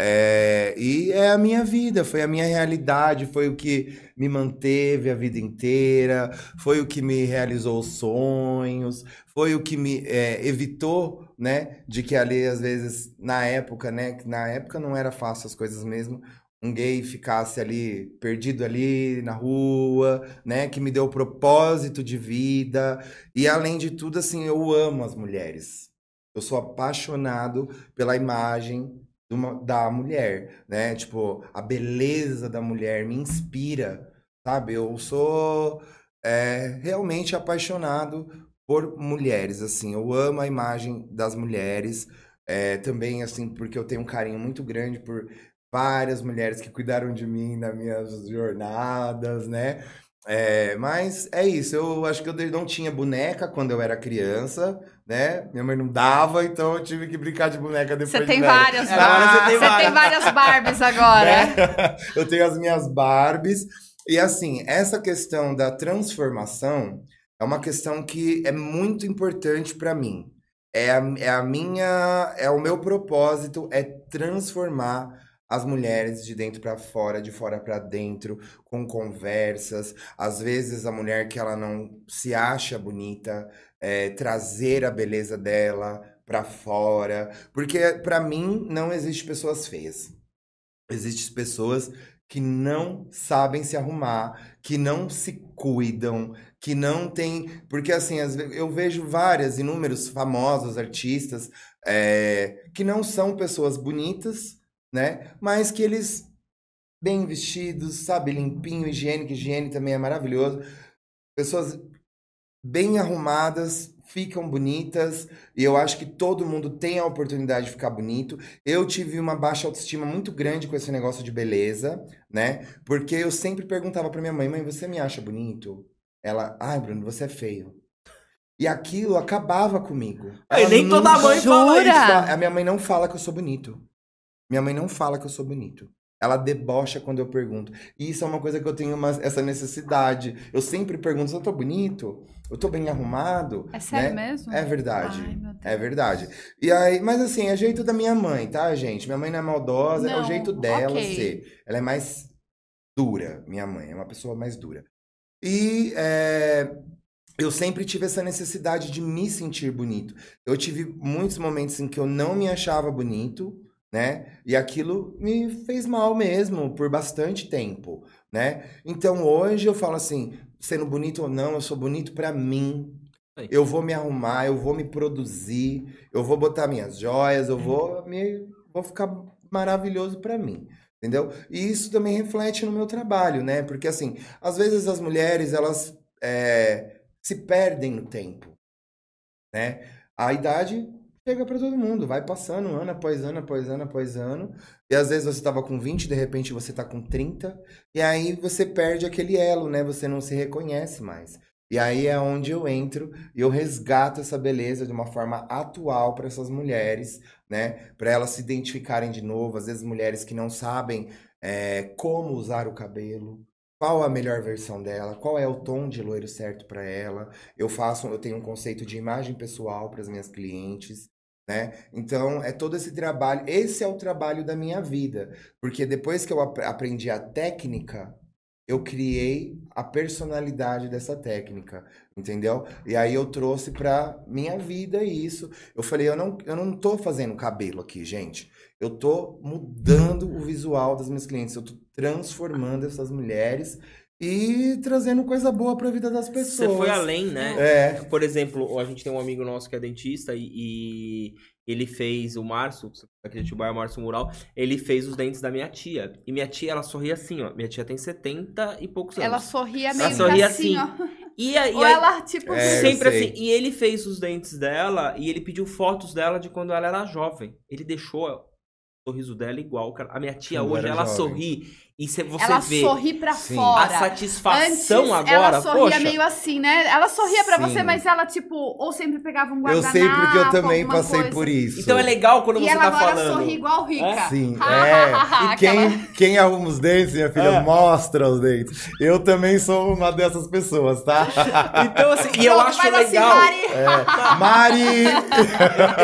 Speaker 3: É, e é a minha vida, foi a minha realidade, foi o que me manteve a vida inteira, foi o que me realizou os sonhos, foi o que me é, evitou, né, de que ali às vezes na época, né, na época não era fácil as coisas mesmo, um gay ficasse ali perdido ali na rua, né, que me deu propósito de vida. E além de tudo assim eu amo as mulheres, eu sou apaixonado pela imagem uma- da mulher, né? Tipo, a beleza da mulher me inspira, sabe? Eu sou é, realmente apaixonado por mulheres, assim. Eu amo a imagem das mulheres, é, também, assim, porque eu tenho um carinho muito grande por várias mulheres que cuidaram de mim nas minhas jornadas, né? É, mas é isso, eu acho que eu não tinha boneca quando eu era criança, né? Minha mãe não dava, então eu tive que brincar de boneca depois
Speaker 2: Você
Speaker 3: de
Speaker 2: tem
Speaker 3: velho.
Speaker 2: várias.
Speaker 1: Agora você tem
Speaker 2: você tem várias Barbies agora.
Speaker 3: Né? Eu tenho as minhas Barbies. E assim, essa questão da transformação é uma questão que é muito importante para mim. É a, é a minha, é o meu propósito é transformar as mulheres de dentro para fora, de fora para dentro, com conversas. Às vezes a mulher que ela não se acha bonita, é, trazer a beleza dela para fora, porque para mim não existe pessoas feias. Existem pessoas que não sabem se arrumar, que não se cuidam, que não tem. Porque, assim, eu vejo várias, inúmeros famosos artistas é, que não são pessoas bonitas, né? Mas que eles, bem vestidos, sabe, limpinho, higiênico, higiene também é maravilhoso. Pessoas bem arrumadas, ficam bonitas, e eu acho que todo mundo tem a oportunidade de ficar bonito. Eu tive uma baixa autoestima muito grande com esse negócio de beleza, né? Porque eu sempre perguntava pra minha mãe: mãe, você me acha bonito? Ela, ai, Bruno, você é feio. E aquilo acabava comigo. Ela
Speaker 1: nem toda mãe fala
Speaker 2: Jura?
Speaker 1: isso.
Speaker 3: Fa- A minha mãe não fala que eu sou bonito. Minha mãe não fala que eu sou bonito. Ela debocha quando eu pergunto. E isso é uma coisa que eu tenho uma- essa necessidade. Eu sempre pergunto se eu tô bonito, eu tô bem arrumado.
Speaker 2: É sério
Speaker 3: né?
Speaker 2: mesmo?
Speaker 3: É verdade.
Speaker 2: Ai.
Speaker 3: É verdade. E aí, mas assim, é jeito da minha mãe, tá, gente? Minha mãe não é maldosa, é o
Speaker 2: Não,
Speaker 3: jeito dela
Speaker 2: ok.
Speaker 3: ser. Ela é mais dura, minha mãe, é uma pessoa mais dura. E é, eu sempre tive essa necessidade de me sentir bonito. Eu tive muitos momentos em que eu não me achava bonito, né? E aquilo me fez mal mesmo por bastante tempo, né? Então hoje eu falo assim, sendo bonito ou não, eu sou bonito pra mim. Eu vou me arrumar, eu vou me produzir, eu vou botar minhas joias, eu vou me vou ficar maravilhoso pra mim. Entendeu? E isso também reflete no meu trabalho, né? Porque assim, às vezes as mulheres elas é, se perdem no tempo, né? A idade chega pra todo mundo, vai passando ano após ano, após ano, após ano. E às vezes você tava com 20, de repente você tá com 30, e aí você perde aquele elo, né? Você não se reconhece mais. E aí é onde eu entro e eu resgato essa beleza de uma forma atual para essas mulheres, né? Para elas se identificarem de novo. Às vezes mulheres que não sabem é, como usar o cabelo, qual a melhor versão dela, qual é o tom de loiro certo para ela. Eu faço, eu tenho um conceito de imagem pessoal para as minhas clientes. Né? Então, é todo esse trabalho. Esse é o trabalho da minha vida. Porque depois que eu ap aprendi a técnica, eu criei a personalidade dessa técnica, entendeu? E aí eu trouxe pra minha vida isso. Eu falei, eu não, eu não tô fazendo cabelo aqui, gente. Eu tô mudando o visual das minhas clientes. Eu tô transformando essas mulheres e trazendo coisa boa para a vida das pessoas.
Speaker 1: Você foi além, né?
Speaker 3: É.
Speaker 1: Por exemplo, a gente tem um amigo nosso que é dentista e, e ele fez o Márcio, aqui de Atibaia, Márcio Mural, ele fez os dentes da minha tia. E minha tia, ela sorria assim, ó. Minha tia tem 70 e poucos anos.
Speaker 2: Ela sorria
Speaker 1: Ela
Speaker 2: meio
Speaker 1: sorria
Speaker 2: assim,
Speaker 1: assim.
Speaker 2: ó.
Speaker 1: E aí,
Speaker 2: Ou ela, tipo,
Speaker 3: É,
Speaker 1: sempre assim. E ele fez os dentes dela e ele pediu fotos dela de quando ela era jovem. Ele deixou o sorriso dela igual. cara. A minha tia hoje, ela
Speaker 3: jovem.
Speaker 1: sorri e cê- você
Speaker 2: ela
Speaker 1: vê
Speaker 2: sorri pra
Speaker 3: Sim.
Speaker 2: fora.
Speaker 1: a satisfação
Speaker 2: Antes,
Speaker 1: agora.
Speaker 2: ela sorria
Speaker 1: poxa,
Speaker 2: meio assim, né? Ela sorria pra
Speaker 3: Sim.
Speaker 2: você, mas ela, tipo, ou sempre pegava um
Speaker 3: Eu
Speaker 2: guardanapo,
Speaker 3: sei porque eu também passei
Speaker 2: coisa.
Speaker 3: por isso.
Speaker 1: Então é legal quando
Speaker 2: E
Speaker 1: você
Speaker 2: ela
Speaker 1: tá
Speaker 2: agora
Speaker 1: falando.
Speaker 2: sorri igual rica.
Speaker 3: Sim, é.
Speaker 2: ha, ha,
Speaker 3: E quem,
Speaker 2: aquela-
Speaker 3: quem arruma os dentes, minha filha,
Speaker 1: É.
Speaker 3: mostra os dentes. Eu também sou uma dessas pessoas, tá?
Speaker 1: Então, assim, e eu
Speaker 2: Pronto,
Speaker 1: acho
Speaker 2: faz assim,
Speaker 1: legal.
Speaker 2: Mari.
Speaker 3: É. Mari!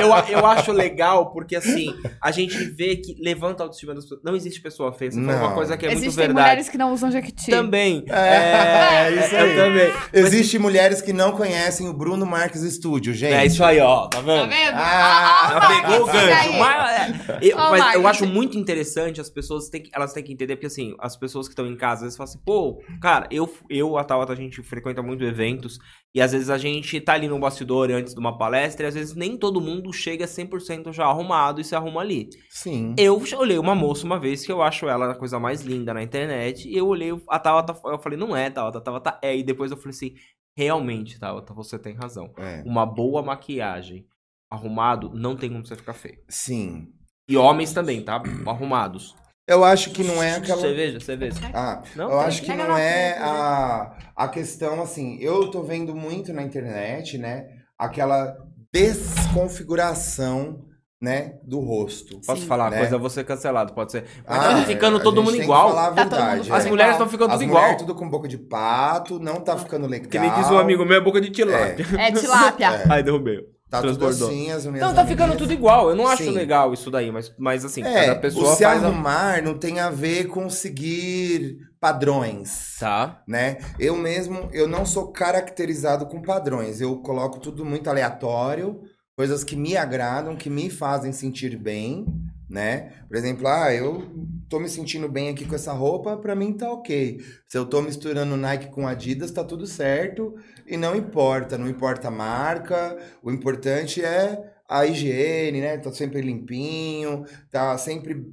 Speaker 1: eu, eu acho legal porque, assim, a gente vê que levanta a autoestima das pessoas. Não existe pessoa feia. Você
Speaker 3: Não.
Speaker 1: uma coisa que é muito
Speaker 2: Existem
Speaker 1: verdade.
Speaker 2: mulheres que não usam Jequiti.
Speaker 1: Também.
Speaker 3: É, isso aí.
Speaker 1: eu também.
Speaker 3: Existem mulheres que não conhecem o Bruno Marques Studio, gente.
Speaker 1: É isso aí, ó. Tá
Speaker 2: Tá
Speaker 1: vendo?
Speaker 2: vendo?
Speaker 3: Ah,
Speaker 2: ó,
Speaker 1: pegou o gancho.
Speaker 2: aí.
Speaker 1: Mas, é, eu,
Speaker 2: Ó,
Speaker 1: mas eu acho muito interessante as pessoas têm que, elas têm que entender, porque assim, as pessoas que estão em casa, às vezes falam assim, pô, cara, eu, eu a Tabata, a gente frequenta muito eventos, e às vezes a gente tá ali no bastidor antes de uma palestra, e às vezes nem todo mundo chega 100% já arrumado e se arruma ali.
Speaker 3: Sim.
Speaker 1: Eu olhei uma moça uma vez que eu acho ela a coisa mais linda na internet, e eu olhei a Tabata, eu falei, não é, Tabata, a Tabata é, e depois eu falei assim, realmente, Tabata, você tem razão.
Speaker 3: É.
Speaker 1: Uma boa maquiagem arrumado, não tem como você ficar feio.
Speaker 3: Sim.
Speaker 1: E homens também, tá? Arrumados.
Speaker 3: Eu acho que não é aquela.
Speaker 1: Cerveja, cerveja.
Speaker 3: Ah,
Speaker 1: Não,
Speaker 3: eu acho que não é a, a questão assim. Eu tô vendo muito na internet, né? Aquela desconfiguração, né? Do rosto.
Speaker 1: Posso
Speaker 2: Sim.
Speaker 1: falar
Speaker 3: Né?
Speaker 1: coisa, eu vou ser cancelado, pode ser. Mas
Speaker 3: Ah,
Speaker 1: tá ficando
Speaker 3: a
Speaker 1: todo mundo igual.
Speaker 3: falar a
Speaker 2: Tá
Speaker 3: verdade,
Speaker 1: As
Speaker 3: é.
Speaker 1: mulheres estão ficando
Speaker 3: As
Speaker 1: tudo igual.
Speaker 3: tudo com boca de pato, não tá ficando legal.
Speaker 1: Que nem diz um amigo meu, é boca de tilápia.
Speaker 2: É tilápia.
Speaker 3: É.
Speaker 1: Ai, derrubei.
Speaker 3: Tá tudo assim, as minhas
Speaker 1: Não, tá ficando
Speaker 3: amigas-
Speaker 1: tudo igual. Eu não acho
Speaker 3: Sim.
Speaker 1: legal isso daí, mas, mas assim,
Speaker 3: É,
Speaker 1: cada pessoa
Speaker 3: o se
Speaker 1: faz a...
Speaker 3: arrumar não tem a ver com seguir padrões.
Speaker 1: Tá.
Speaker 3: né? Eu mesmo, eu não sou caracterizado com padrões. Eu coloco tudo muito aleatório, coisas que me agradam, que me fazem sentir bem, né? Por exemplo, ah, eu tô me sentindo bem aqui com essa roupa, pra mim tá ok. Se eu tô misturando Nike com Adidas, tá tudo certo e não importa, não importa a marca, o importante é a higiene, né? Tá sempre limpinho, tá sempre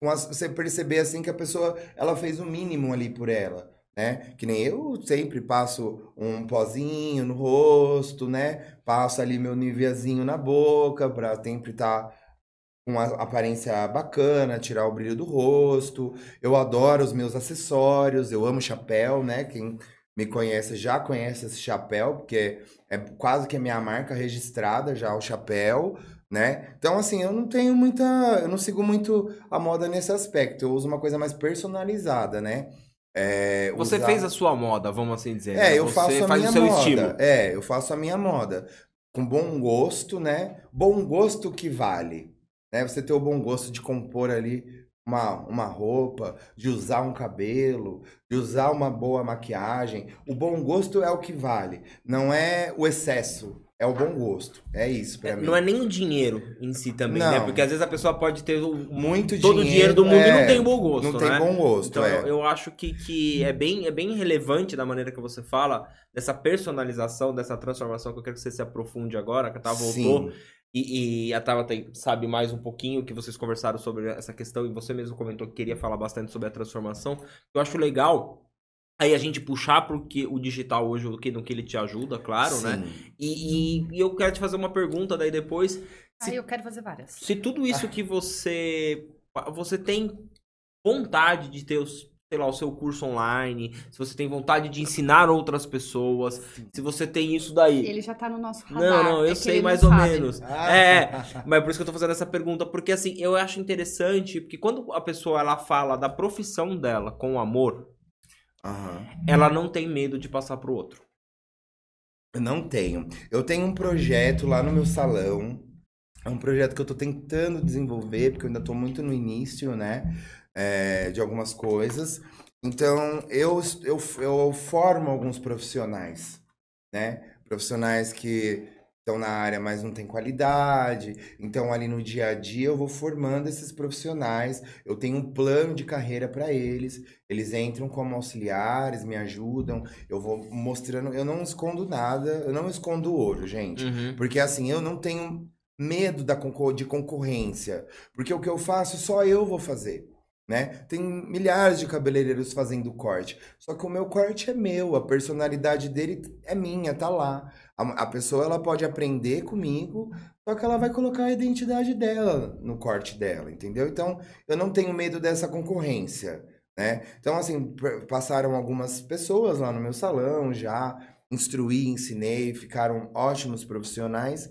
Speaker 3: você perceber assim que a pessoa ela fez o mínimo ali por ela, né? Que nem eu sempre passo um pozinho no rosto, né? Passo ali meu niveazinho na boca pra sempre estar com a aparência bacana, tirar o brilho do rosto. Eu adoro os meus acessórios, eu amo chapéu, né? Quem me conhece já conhece esse chapéu, porque é quase que a minha marca registrada já o chapéu, né? Então assim, eu não tenho muita, eu não sigo muito a moda nesse aspecto. Eu uso uma coisa mais personalizada, né? É,
Speaker 1: Você
Speaker 3: usar-
Speaker 1: fez a sua moda, vamos assim dizer.
Speaker 3: é,
Speaker 1: né?
Speaker 3: eu
Speaker 1: Você
Speaker 3: faço a
Speaker 1: faz
Speaker 3: minha
Speaker 1: o seu
Speaker 3: moda.
Speaker 1: estilo.
Speaker 3: É, eu faço a minha moda. Com bom gosto, né? Bom gosto que vale. Né? Você ter o bom gosto de compor ali uma, uma roupa, de usar um cabelo, de usar uma boa maquiagem. O bom gosto é o que vale. Não é o excesso. É o bom gosto. É isso pra
Speaker 1: É,
Speaker 3: mim.
Speaker 1: Não é nem o dinheiro em si também,
Speaker 3: Não.
Speaker 1: né? Porque às vezes a pessoa pode ter o,
Speaker 3: Muito
Speaker 1: todo o
Speaker 3: dinheiro,
Speaker 1: dinheiro do mundo e
Speaker 3: é,
Speaker 1: não tem bom gosto,
Speaker 3: Não tem
Speaker 1: né?
Speaker 3: bom gosto,
Speaker 1: Então,
Speaker 3: é.
Speaker 1: eu, eu acho que, que é, bem, é bem relevante da maneira que você fala, dessa personalização, dessa transformação que eu quero que você se aprofunde agora, que a Tá voltou.
Speaker 3: Sim.
Speaker 1: E, e a Tabata sabe mais um pouquinho que vocês conversaram sobre essa questão e você mesmo comentou que queria falar bastante sobre a transformação. Eu acho legal Aí a gente puxar porque o digital hoje, o que, no que ele te ajuda, claro, né?
Speaker 3: Sim.
Speaker 1: E, e- e eu quero te fazer uma pergunta daí depois. Se-
Speaker 2: Aí eu quero fazer várias.
Speaker 1: Se tudo isso que você. Você tem vontade de ter os, sei lá, o seu curso online, se você tem vontade de ensinar outras pessoas, se você tem isso daí.
Speaker 2: Ele já tá no nosso
Speaker 1: Não,
Speaker 2: radar.
Speaker 1: não,
Speaker 2: é
Speaker 1: eu
Speaker 2: que
Speaker 1: sei
Speaker 2: não
Speaker 1: mais ou
Speaker 2: sabe.
Speaker 1: menos.
Speaker 3: Ah.
Speaker 1: É, mas por isso que eu tô fazendo essa pergunta, porque assim, eu acho interessante, porque quando a pessoa ela fala da profissão dela com amor,
Speaker 3: Aham.
Speaker 1: ela não tem medo de passar pro outro.
Speaker 3: Eu não tenho. Eu tenho um projeto lá no meu salão. É um projeto que eu tô tentando desenvolver, porque eu ainda tô muito no início, né? é, de algumas coisas. Então, eu, eu, eu formo alguns profissionais, né? Profissionais que estão na área, mas não tem qualidade. Então, ali no dia a dia, eu vou formando esses profissionais. Eu tenho um plano de carreira para eles. Eles entram como auxiliares, me ajudam. Eu vou mostrando. Eu não escondo nada. Eu não escondo ouro, gente.
Speaker 1: Uhum.
Speaker 3: Porque assim, eu não tenho medo da concor- de concorrência. Porque o que eu faço, só eu vou fazer. Né? Tem milhares de cabeleireiros fazendo corte. Só que o meu corte é meu, a personalidade dele é minha, tá lá. A, a pessoa ela pode aprender comigo, só que ela vai colocar a identidade dela no corte dela, entendeu? Então, eu não tenho medo dessa concorrência, né? Então, assim, passaram algumas pessoas lá no meu salão já, instruí, ensinei, ficaram ótimos profissionais.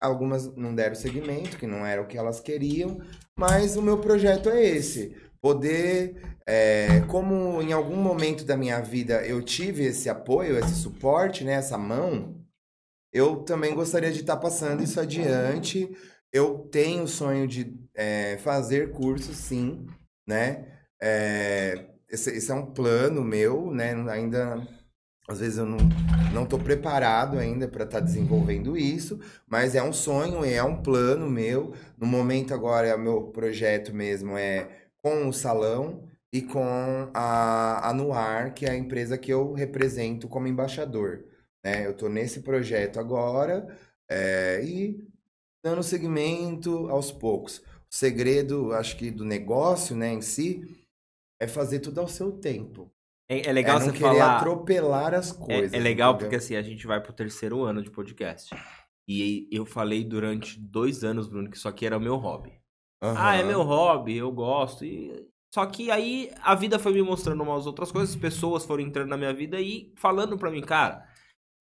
Speaker 3: Algumas não deram seguimento, que não era o que elas queriam, mas o meu projeto é esse. Poder, é, como em algum momento da minha vida eu tive esse apoio, esse suporte, né, essa mão, eu também gostaria de estar passando isso adiante. Eu tenho o sonho de é, fazer curso, sim, né? É, esse, esse é um plano meu, né? Ainda, às vezes eu não, não preparado ainda para estar desenvolvendo isso, mas é um sonho, é um plano meu. No momento agora, meu projeto mesmo é com o salão e com a Anuar, que é a empresa que eu represento como embaixador. Né? Eu estou nesse projeto agora é, e dando seguimento aos poucos. O segredo, acho que, do negócio né, em si é fazer tudo ao seu tempo.
Speaker 1: É, é legal
Speaker 3: é não
Speaker 1: você
Speaker 3: querer
Speaker 1: falar.
Speaker 3: atropelar as
Speaker 1: É,
Speaker 3: coisas.
Speaker 1: é legal
Speaker 3: entendeu?
Speaker 1: porque assim, a gente vai pro terceiro ano de podcast. E eu falei durante dois anos, Bruno, que isso aqui era o meu hobby. Ah, é meu hobby, eu gosto. E... Só que aí a vida foi me mostrando umas outras coisas, pessoas foram entrando na minha vida e falando pra mim, cara,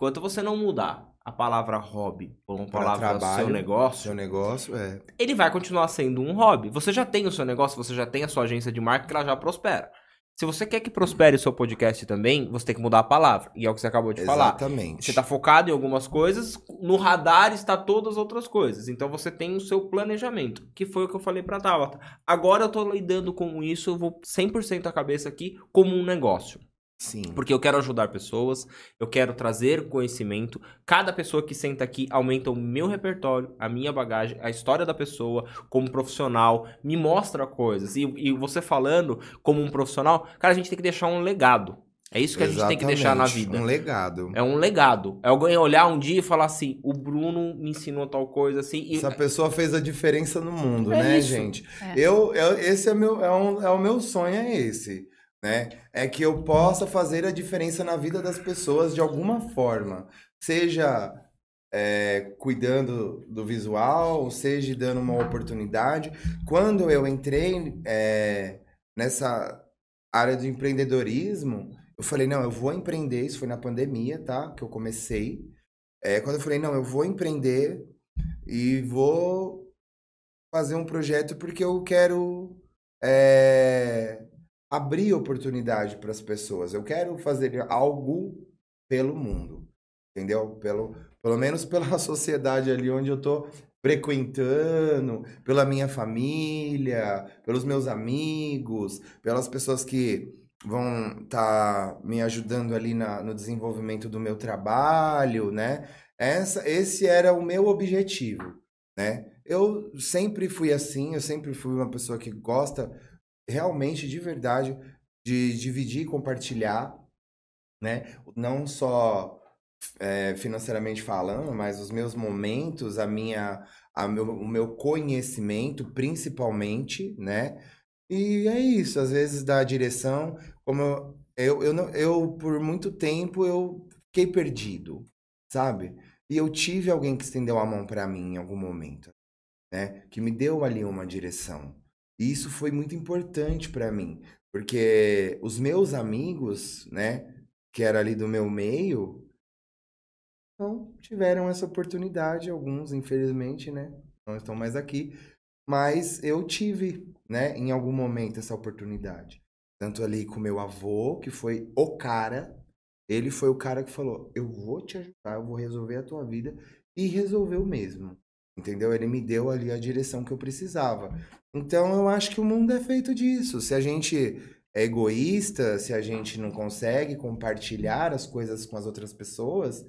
Speaker 1: enquanto você não mudar a palavra hobby por uma palavra
Speaker 3: trabalho,
Speaker 1: seu negócio,
Speaker 3: Seu negócio é.
Speaker 1: ele vai continuar sendo um hobby. Você já tem o seu negócio, você já tem a sua agência de marketing, que ela já prospera. Se você quer que prospere o seu podcast também, você tem que mudar a palavra. E é o que você acabou de falar.
Speaker 3: Exatamente.
Speaker 1: Você está focado em algumas coisas, no radar está todas as outras coisas. Então você tem o seu planejamento, que foi o que eu falei para Tabata. Agora eu tô lidando com isso, eu vou 100% a cabeça aqui como um negócio.
Speaker 3: Sim.
Speaker 1: Porque eu quero ajudar pessoas, eu quero trazer conhecimento. Cada pessoa que senta aqui aumenta o meu repertório, a minha bagagem, a história da pessoa como profissional, me mostra coisas. E, e você falando como um profissional, cara, a gente tem que deixar um legado. É isso que a gente tem que deixar na vida.
Speaker 3: Um legado.
Speaker 1: É um legado. É alguém olhar um dia e falar assim: o Bruno me ensinou tal coisa assim. E...
Speaker 3: Essa pessoa fez a diferença no mundo,
Speaker 1: É
Speaker 3: né,
Speaker 1: isso.
Speaker 3: gente?
Speaker 2: É.
Speaker 3: Eu, eu, esse é, meu, é, um, é o meu sonho, é esse. Né? É que eu possa fazer a diferença na vida das pessoas de alguma forma. Seja é, cuidando do visual, seja dando uma oportunidade. Quando eu entrei é, nessa área de empreendedorismo, eu falei, não, eu vou empreender. Isso foi na pandemia, tá? Que eu comecei. É, quando eu falei, não, eu vou empreender e vou fazer um projeto porque eu quero é, abrir oportunidade para as pessoas. Eu quero fazer algo pelo mundo, entendeu? Pelo, pelo menos pela sociedade ali onde eu tô frequentando, pela minha família, pelos meus amigos, pelas pessoas que vão estar me ajudando ali na, no desenvolvimento do meu trabalho, né? Essa, esse era o meu objetivo, né? Eu sempre fui assim, eu sempre fui uma pessoa que gosta realmente, de verdade, de dividir e compartilhar, né? Não só é, financeiramente falando, mas os meus momentos, a minha, a meu, o meu conhecimento, principalmente, né? E é isso, às vezes dá direção, como eu, Eu, eu, eu, por muito tempo, eu fiquei perdido, sabe? E eu tive alguém que estendeu a mão para mim em algum momento, né? Que me deu ali uma direção. E isso foi muito importante para mim, porque os meus amigos, né, que era ali do meu meio, não tiveram essa oportunidade, alguns, infelizmente, né, não estão mais aqui, mas eu tive, né, em algum momento essa oportunidade. Tanto ali com meu avô, que foi o cara, ele foi o cara que falou: "Eu vou te ajudar, eu vou resolver a tua vida" e resolveu mesmo. Entendeu? Ele me deu ali a direção que eu precisava. Então eu acho que o mundo é feito disso. Se a gente é egoísta, se a gente não consegue compartilhar as coisas com as outras pessoas,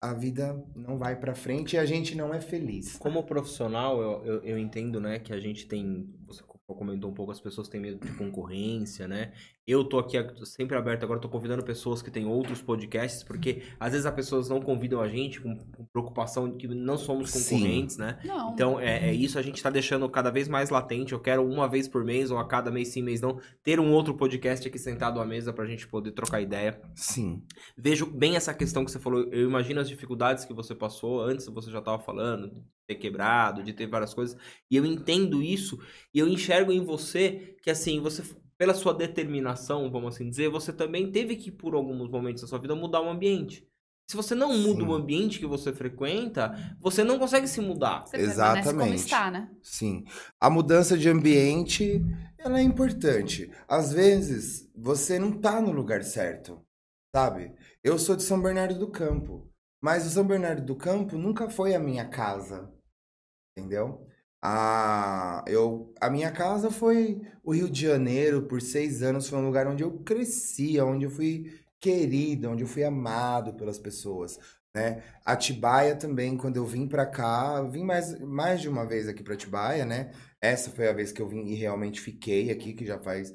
Speaker 3: a vida não vai para frente e a gente não é feliz.
Speaker 1: Como profissional, eu, eu, eu, entendo, né, que a gente tem. Você comentou um pouco, as pessoas têm medo de concorrência, né? Eu tô aqui sempre aberto, agora tô convidando pessoas que têm outros podcasts, porque às vezes as pessoas não convidam a gente com, preocupação de que não somos concorrentes,
Speaker 2: sim.
Speaker 1: né?
Speaker 2: Não.
Speaker 1: Então, é, é, isso a gente tá deixando cada vez mais latente. Eu quero uma vez por mês, ou a cada mês sim, mês não, ter um outro podcast aqui sentado à mesa pra gente poder trocar ideia.
Speaker 3: Sim.
Speaker 1: Vejo bem essa questão que você falou. Eu imagino as dificuldades que você passou, antes você já tava falando, de ter quebrado, de ter várias coisas. E eu entendo isso, e eu enxergo em você que, assim, você pela sua determinação, vamos assim dizer, você também teve que, por alguns momentos da sua vida, mudar o ambiente. Se você não muda Sim. o ambiente que você frequenta, você não consegue se mudar.
Speaker 2: Você
Speaker 3: Exatamente.
Speaker 2: Como está, né?
Speaker 3: Sim. A mudança de ambiente, ela é importante. Às vezes, você não tá no lugar certo, sabe? Eu sou de São Bernardo do Campo, mas o São Bernardo do Campo nunca foi a minha casa, entendeu? A, eu, a minha casa foi o Rio de Janeiro, por seis anos, foi um lugar onde eu cresci, onde eu fui querido, onde eu fui amado pelas pessoas. Né? Atibaia também, quando eu vim para cá, vim mais, mais de uma vez aqui para Atibaia, né? Essa foi a vez que eu vim e realmente fiquei aqui, que já faz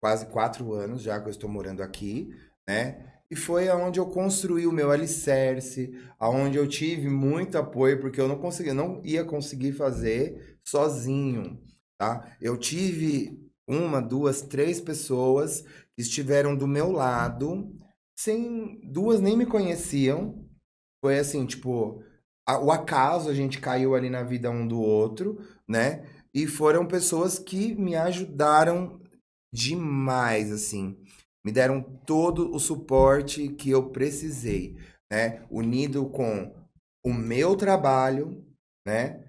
Speaker 3: quase quatro anos já que eu estou morando aqui, né? E foi aonde eu construí o meu alicerce, aonde eu tive muito apoio, porque eu não conseguia, não ia conseguir fazer sozinho, tá? Eu tive uma, duas, três pessoas que estiveram do meu lado, sem duas nem me conheciam. Foi assim, tipo, a, o acaso a gente caiu ali na vida um do outro, né? E foram pessoas que me ajudaram demais, assim me deram todo o suporte que eu precisei, né? Unido com o meu trabalho, né?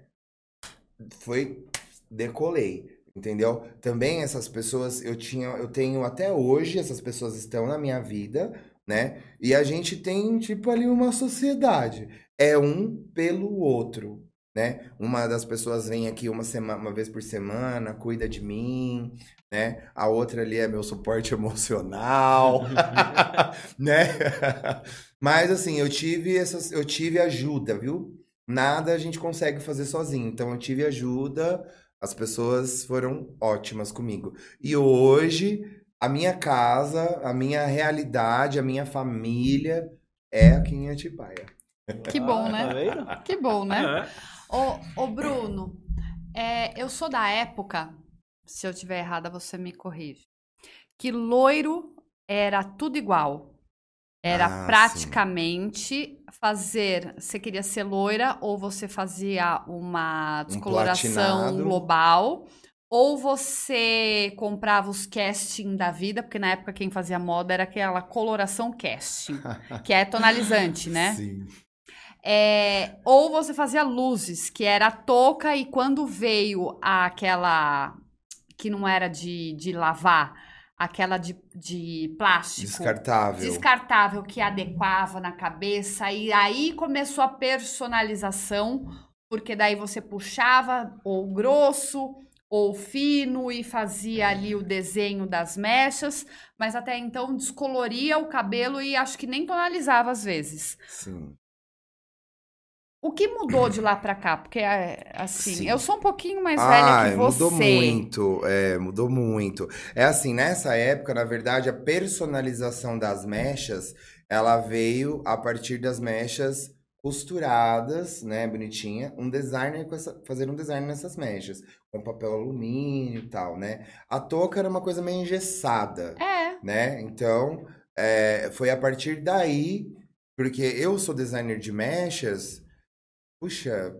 Speaker 3: Foi decolei, entendeu? Também essas pessoas eu tinha, eu tenho até hoje essas pessoas estão na minha vida, né? E a gente tem tipo ali uma sociedade, é um pelo outro, né? Uma das pessoas vem aqui uma semana, uma vez por semana, cuida de mim, né? A outra ali é meu suporte emocional, né? Mas assim, eu tive essas, eu tive ajuda, viu? Nada a gente consegue fazer sozinho. Então eu tive ajuda, as pessoas foram ótimas comigo. E hoje a minha casa, a minha realidade, a minha família é aqui em Atibaia.
Speaker 2: Que bom, né? Ah, que bom, né? Ô, ô Bruno, é, eu sou da época, se eu tiver errada, você me corrige, que loiro era tudo igual. Era ah, praticamente sim. fazer. Você queria ser loira, ou você fazia uma descoloração um global, ou você comprava os casting da vida, porque na época quem fazia moda era aquela coloração casting, que é tonalizante, né?
Speaker 3: Sim.
Speaker 2: É, ou você fazia luzes, que era a touca, e quando veio aquela que não era de, de lavar, aquela de, de plástico.
Speaker 3: Descartável.
Speaker 2: Descartável, que adequava na cabeça. E aí começou a personalização, porque daí você puxava ou grosso ou fino e fazia ali o desenho das mechas, mas até então descoloria o cabelo e acho que nem tonalizava às vezes.
Speaker 3: Sim.
Speaker 2: O que mudou de lá para cá? Porque, é, assim, Sim. eu sou um pouquinho mais velha ah, que você.
Speaker 3: Mudou muito, é, mudou muito. É assim, nessa época, na verdade, a personalização das mechas, ela veio a partir das mechas costuradas, né, bonitinha, um designer com essa, fazer um design nessas mechas, com papel alumínio e tal, né? A touca era uma coisa meio engessada.
Speaker 2: É.
Speaker 3: né? Então, é, foi a partir daí, porque eu sou designer de mechas, puxa,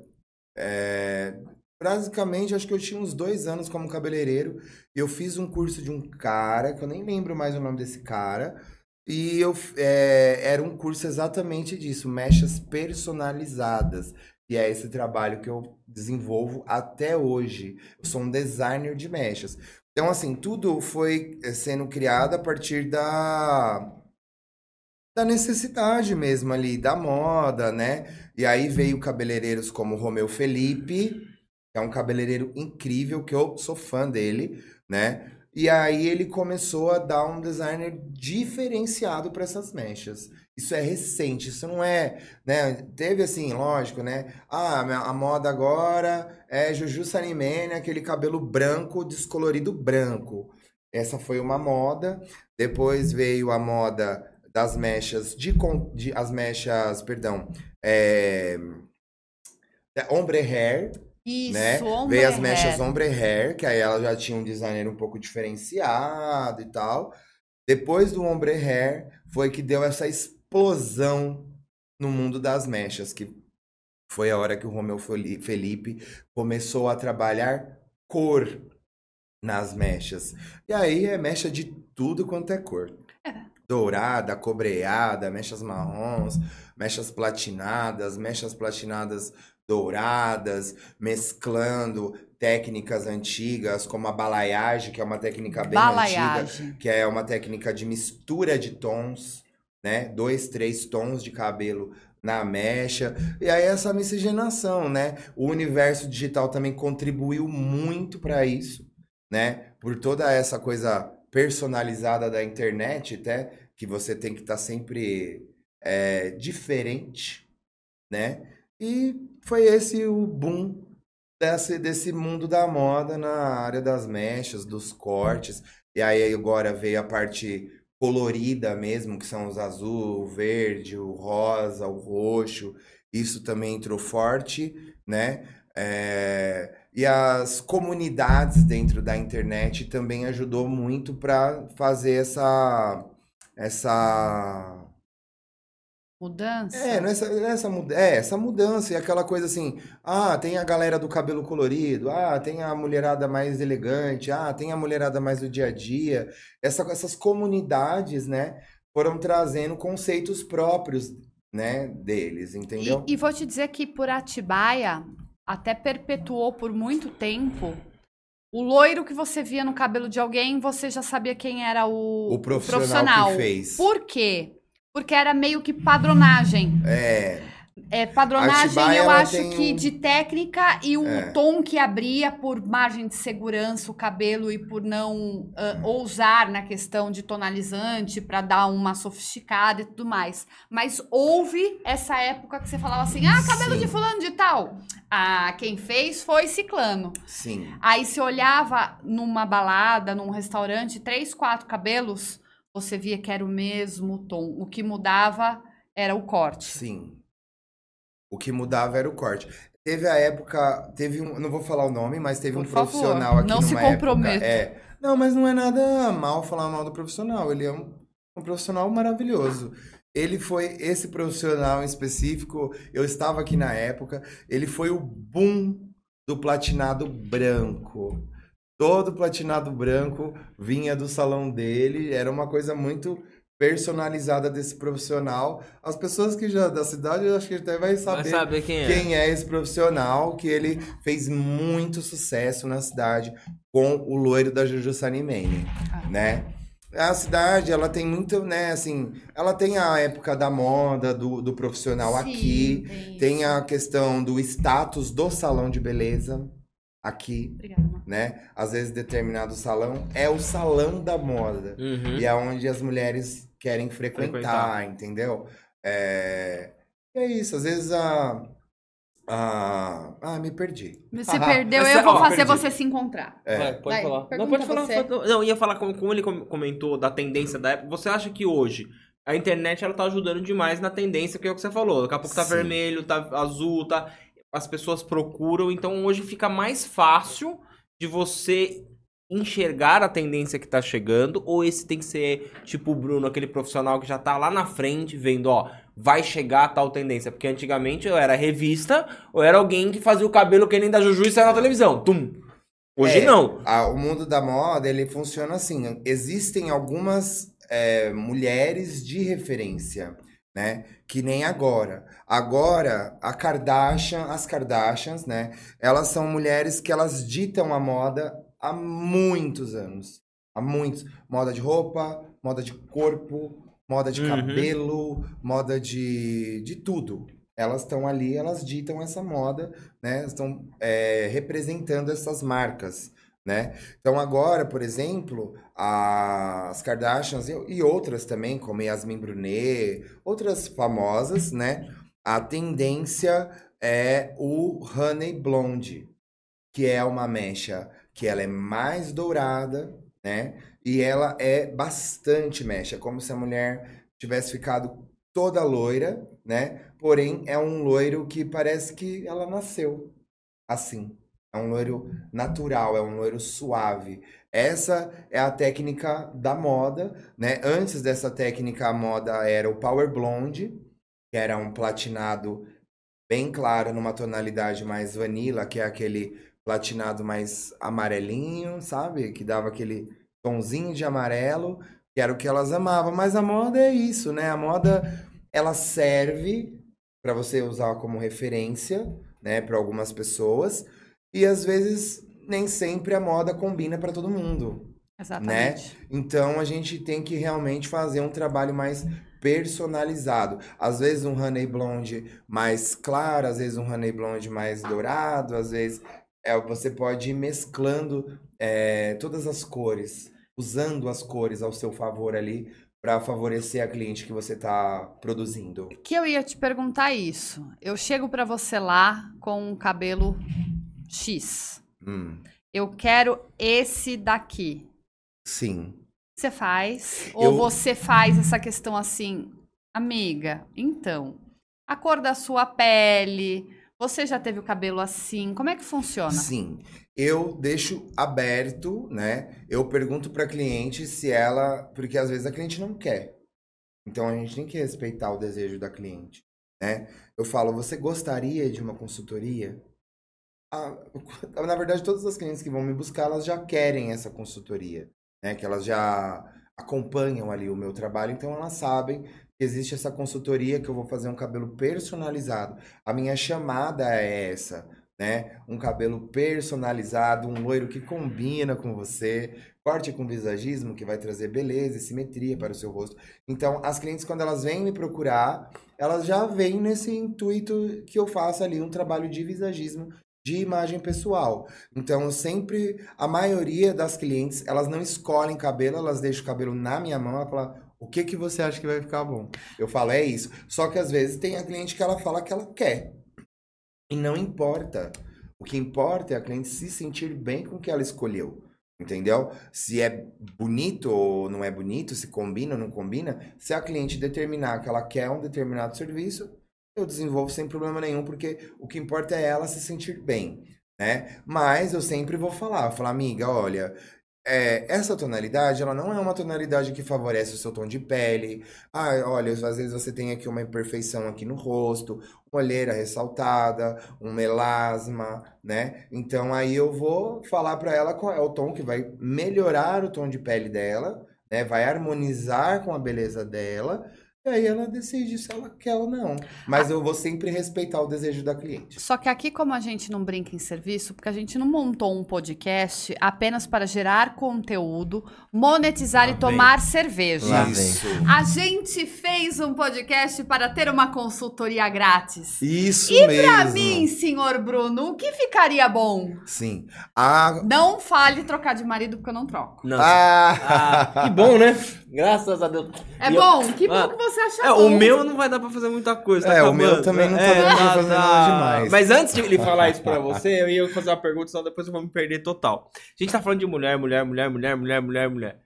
Speaker 3: é, basicamente, acho que eu tinha uns dois anos como cabeleireiro. Eu fiz um curso de um cara, que eu nem lembro mais o nome desse cara. E eu, é, era um curso exatamente disso, mechas personalizadas. E é esse trabalho que eu desenvolvo até hoje. Eu sou um designer de mechas. Então, assim, tudo foi eh, sendo criado a partir da, da necessidade mesmo ali, da moda, né? E aí veio cabeleireiros como Romeu Felipe, é um cabeleireiro incrível, que eu sou fã dele, né? E aí ele começou a dar um designer diferenciado para essas mechas. Isso é recente, isso não é, né? Teve assim, lógico, né? Ah, a moda agora é Juju Sanimene, aquele cabelo branco, descolorido branco. Essa foi uma moda. Depois veio a moda das mechas de, de as mechas, perdão, é, ombre hair,
Speaker 2: Isso,
Speaker 3: né?
Speaker 2: ombre
Speaker 3: Veio as
Speaker 2: hair.
Speaker 3: mechas ombre hair, que aí ela já tinha um designer um pouco diferenciado e tal. Depois do ombre hair, foi que deu essa explosão no mundo das mechas, que foi a hora que o Romeu Feli- Felipe começou a trabalhar cor nas mechas. E aí é mecha de tudo quanto é cor. Dourada, cobreada, mechas marrons, mechas platinadas, mechas platinadas douradas, mesclando técnicas antigas, como a balaiagem, que é uma técnica bem antiga,
Speaker 2: Balaiagem.
Speaker 3: que é uma técnica de mistura de tons, né? Dois, três tons de cabelo na mecha. E aí essa miscigenação, né? O universo digital também contribuiu muito para isso, né? Por toda essa coisa personalizada da internet, até que você tem que estar sempre é, diferente, né? E foi esse o boom desse, desse mundo da moda na área das mechas, dos cortes. E aí agora veio a parte colorida mesmo, que são os azul, o verde, o rosa, o roxo. Isso também entrou forte, né? É, E as comunidades dentro da internet também ajudou muito para fazer essa essa
Speaker 2: Mudança?
Speaker 3: é, nessa, nessa, mu- é, essa mudança e aquela coisa assim, ah, tem a galera do cabelo colorido, ah, tem a mulherada mais elegante, ah, tem a mulherada mais do dia a dia. Essa, essas comunidades, né, foram trazendo conceitos próprios, né, deles, entendeu?
Speaker 2: E, e vou te dizer que por Atibaia até perpetuou por muito tempo. O loiro que você via no cabelo de alguém, você já sabia quem era o,
Speaker 3: O profissional que fez.
Speaker 2: Por quê? Porque era meio que padronagem.
Speaker 3: É,
Speaker 2: É, padronagem,
Speaker 3: Atibaia,
Speaker 2: eu acho
Speaker 3: tem
Speaker 2: que de técnica e o
Speaker 3: É.
Speaker 2: tom que abria por margem de segurança o cabelo e por não ah, ousar na questão de tonalizante para dar uma sofisticada e tudo mais. Mas houve essa época que você falava assim: ah, cabelo
Speaker 3: Sim.
Speaker 2: de fulano de tal. Ah, quem fez foi ciclano.
Speaker 3: sim,
Speaker 2: Aí se olhava numa balada, num restaurante, três, quatro cabelos, você via que era o mesmo tom. O que mudava era o corte.
Speaker 3: sim. O que mudava era o corte. Teve a época, teve um, não vou falar o nome, mas teve
Speaker 2: Por
Speaker 3: um
Speaker 2: favor,
Speaker 3: profissional aqui
Speaker 2: não se
Speaker 3: numa época-
Speaker 2: comprometa.
Speaker 3: é, não, mas não é nada mal falar mal do profissional. Ele é um, um profissional maravilhoso. Ele foi esse profissional em específico. Eu estava aqui na época. Ele foi o boom do platinado branco. Todo platinado branco vinha do salão dele. Era uma coisa muito personalizada desse profissional. As pessoas que já da cidade, eu acho que até vai
Speaker 1: Vai
Speaker 3: saber
Speaker 1: saber quem é.
Speaker 3: quem é esse profissional que ele fez muito sucesso na cidade com o loiro da Juju Sanimene,
Speaker 2: Ah.
Speaker 3: né? A cidade, ela tem muito, né, assim, ela tem a época da moda, do, do profissional
Speaker 2: Sim,
Speaker 3: aqui,
Speaker 2: tem
Speaker 3: a questão do status do salão de beleza aqui,
Speaker 2: Obrigada,
Speaker 3: né? Às vezes determinado salão é o salão da moda.
Speaker 1: Uhum.
Speaker 3: E é onde as mulheres querem frequentar,
Speaker 1: Frequentar.
Speaker 3: entendeu? É... é isso, às vezes a. a... Ah, me perdi.
Speaker 2: Se perdeu, eu
Speaker 1: você-
Speaker 2: vou
Speaker 1: ó,
Speaker 2: fazer
Speaker 3: perdi.
Speaker 2: você se encontrar.
Speaker 3: É.
Speaker 1: Vai, pode
Speaker 2: Vai,
Speaker 1: falar. Não, pode falar.
Speaker 2: você.
Speaker 1: Não, ia falar como, como ele com- comentou da tendência da época. Você acha que hoje a internet ela tá ajudando demais na tendência, que é o que você falou. Daqui a pouco tá
Speaker 3: Sim.
Speaker 1: vermelho, tá azul, tá. As pessoas procuram, então hoje fica mais fácil de você enxergar a tendência que tá chegando, ou esse tem que ser tipo o Bruno, aquele profissional que já tá lá na frente vendo, ó, vai chegar a tal tendência? Porque antigamente eu era revista, ou era alguém que fazia o cabelo que nem da Juju e saia na televisão. Tum. Hoje
Speaker 3: É,
Speaker 1: não.
Speaker 3: a- o mundo da moda, ele funciona assim. Existem algumas é, mulheres de referência, né? Que nem agora. Agora, a Kardashian, as Kardashians, né? Elas são mulheres que elas ditam a moda há muitos anos. Há muitos. Moda de roupa, moda de corpo, moda de
Speaker 1: Uhum.
Speaker 3: cabelo, moda de, de tudo. Elas estão ali, elas ditam essa moda, né? Estão é, representando essas marcas, né? Então agora, por exemplo, as Kardashians e, outras também, como Yasmin Brunet, outras famosas, né? A tendência é o Honey Blonde, que é uma mecha que ela é mais dourada, né? E ela é bastante mecha, como se a mulher tivesse ficado toda loira, né? Porém, é um loiro que parece que ela nasceu assim. É um loiro natural, é um loiro suave. Essa é a técnica da moda, né? Antes dessa técnica, a moda era o Power Blonde, que era um platinado bem claro, numa tonalidade mais vanilla, que é aquele platinado mais amarelinho, sabe? Que dava aquele tonzinho de amarelo, que era o que elas amavam. Mas a moda é isso, né? A moda, ela serve para você usar como referência, né, para algumas pessoas, e às vezes nem sempre a moda combina para todo mundo.
Speaker 2: Exatamente.
Speaker 3: Então a gente tem que realmente fazer um trabalho mais personalizado. Às vezes um honey blonde mais claro, às vezes um honey blonde mais dourado, às vezes é, você pode ir mesclando é, todas as cores, usando as cores ao seu favor ali para favorecer a cliente que você está produzindo.
Speaker 2: Que eu ia te perguntar isso. Eu chego pra você lá com um cabelo X.
Speaker 3: Hum,
Speaker 2: Eu quero esse daqui.
Speaker 3: sim.
Speaker 2: Você faz? Ou
Speaker 3: Eu-
Speaker 2: você faz essa questão assim, amiga? Então, a cor da sua pele. Você já teve o cabelo assim? Como é que funciona?
Speaker 3: Sim, eu deixo aberto, né? Eu pergunto para cliente se ela, porque às vezes a cliente não quer. Então a gente tem que respeitar o desejo da cliente, né? Eu falo, você gostaria de uma consultoria? Ah, na verdade, todas as clientes que vão me buscar, elas já querem essa consultoria, né? Que elas já acompanham ali o meu trabalho, então elas sabem que existe essa consultoria que eu vou fazer um cabelo personalizado. A minha chamada é essa, né? Um cabelo personalizado, um loiro que combina com você, corte com visagismo que vai trazer beleza e simetria para o seu rosto. Então, as clientes quando elas vêm me procurar, elas já vêm nesse intuito que eu faça ali um trabalho de visagismo de imagem pessoal. Então, sempre, a maioria das clientes, elas não escolhem cabelo, elas deixam o cabelo na minha mão, ela fala, o que que você acha que vai ficar bom? Eu falo, é isso. Só que às vezes tem a cliente que ela fala que ela quer. E não importa. O que importa é a cliente se sentir bem com o que ela escolheu. Entendeu? Se é bonito ou não é bonito, se combina ou não combina, se a cliente determinar que ela quer um determinado serviço, eu desenvolvo sem problema nenhum, porque o que importa é ela se sentir bem, né? Mas eu sempre vou falar, falar, amiga, olha, é, essa tonalidade, ela não é uma tonalidade que favorece o seu tom de pele. Ah, olha, às vezes você tem aqui uma imperfeição aqui no rosto, uma olheira ressaltada, um melasma, né? Então aí eu vou falar para ela qual é o tom que vai melhorar o tom de pele dela, né? Vai harmonizar com a beleza dela. E aí ela decide se ela quer ou não. Mas eu vou sempre respeitar o desejo da cliente.
Speaker 2: Só que aqui, como a gente não brinca em serviço, porque a gente não montou um podcast apenas para gerar conteúdo, monetizar
Speaker 1: Lá
Speaker 2: e
Speaker 1: vem.
Speaker 2: tomar cerveja.
Speaker 1: Lá vem.
Speaker 3: Isso.
Speaker 2: A gente fez um podcast para ter uma consultoria grátis.
Speaker 3: Isso
Speaker 2: E
Speaker 3: mesmo.
Speaker 2: pra mim, senhor Bruno, o que ficaria bom?
Speaker 3: Sim. A...
Speaker 2: Não fale trocar de marido, porque eu não troco.
Speaker 1: Não.
Speaker 3: Ah,
Speaker 1: Ah, que bom, né? Graças a Deus.
Speaker 2: É
Speaker 1: E eu-
Speaker 2: bom? Que bom
Speaker 1: Ah,
Speaker 2: que você acha
Speaker 1: É,
Speaker 2: bom.
Speaker 1: o meu não vai dar pra fazer muita coisa. tá
Speaker 3: É, o
Speaker 1: acabando.
Speaker 3: meu também não tá
Speaker 1: É,
Speaker 3: dando pra fazer nada demais.
Speaker 1: Mas antes de ele falar isso pra você, eu ia fazer uma pergunta, senão depois eu vou me perder total. A gente tá falando de mulher, mulher, mulher, mulher, mulher, mulher, mulher.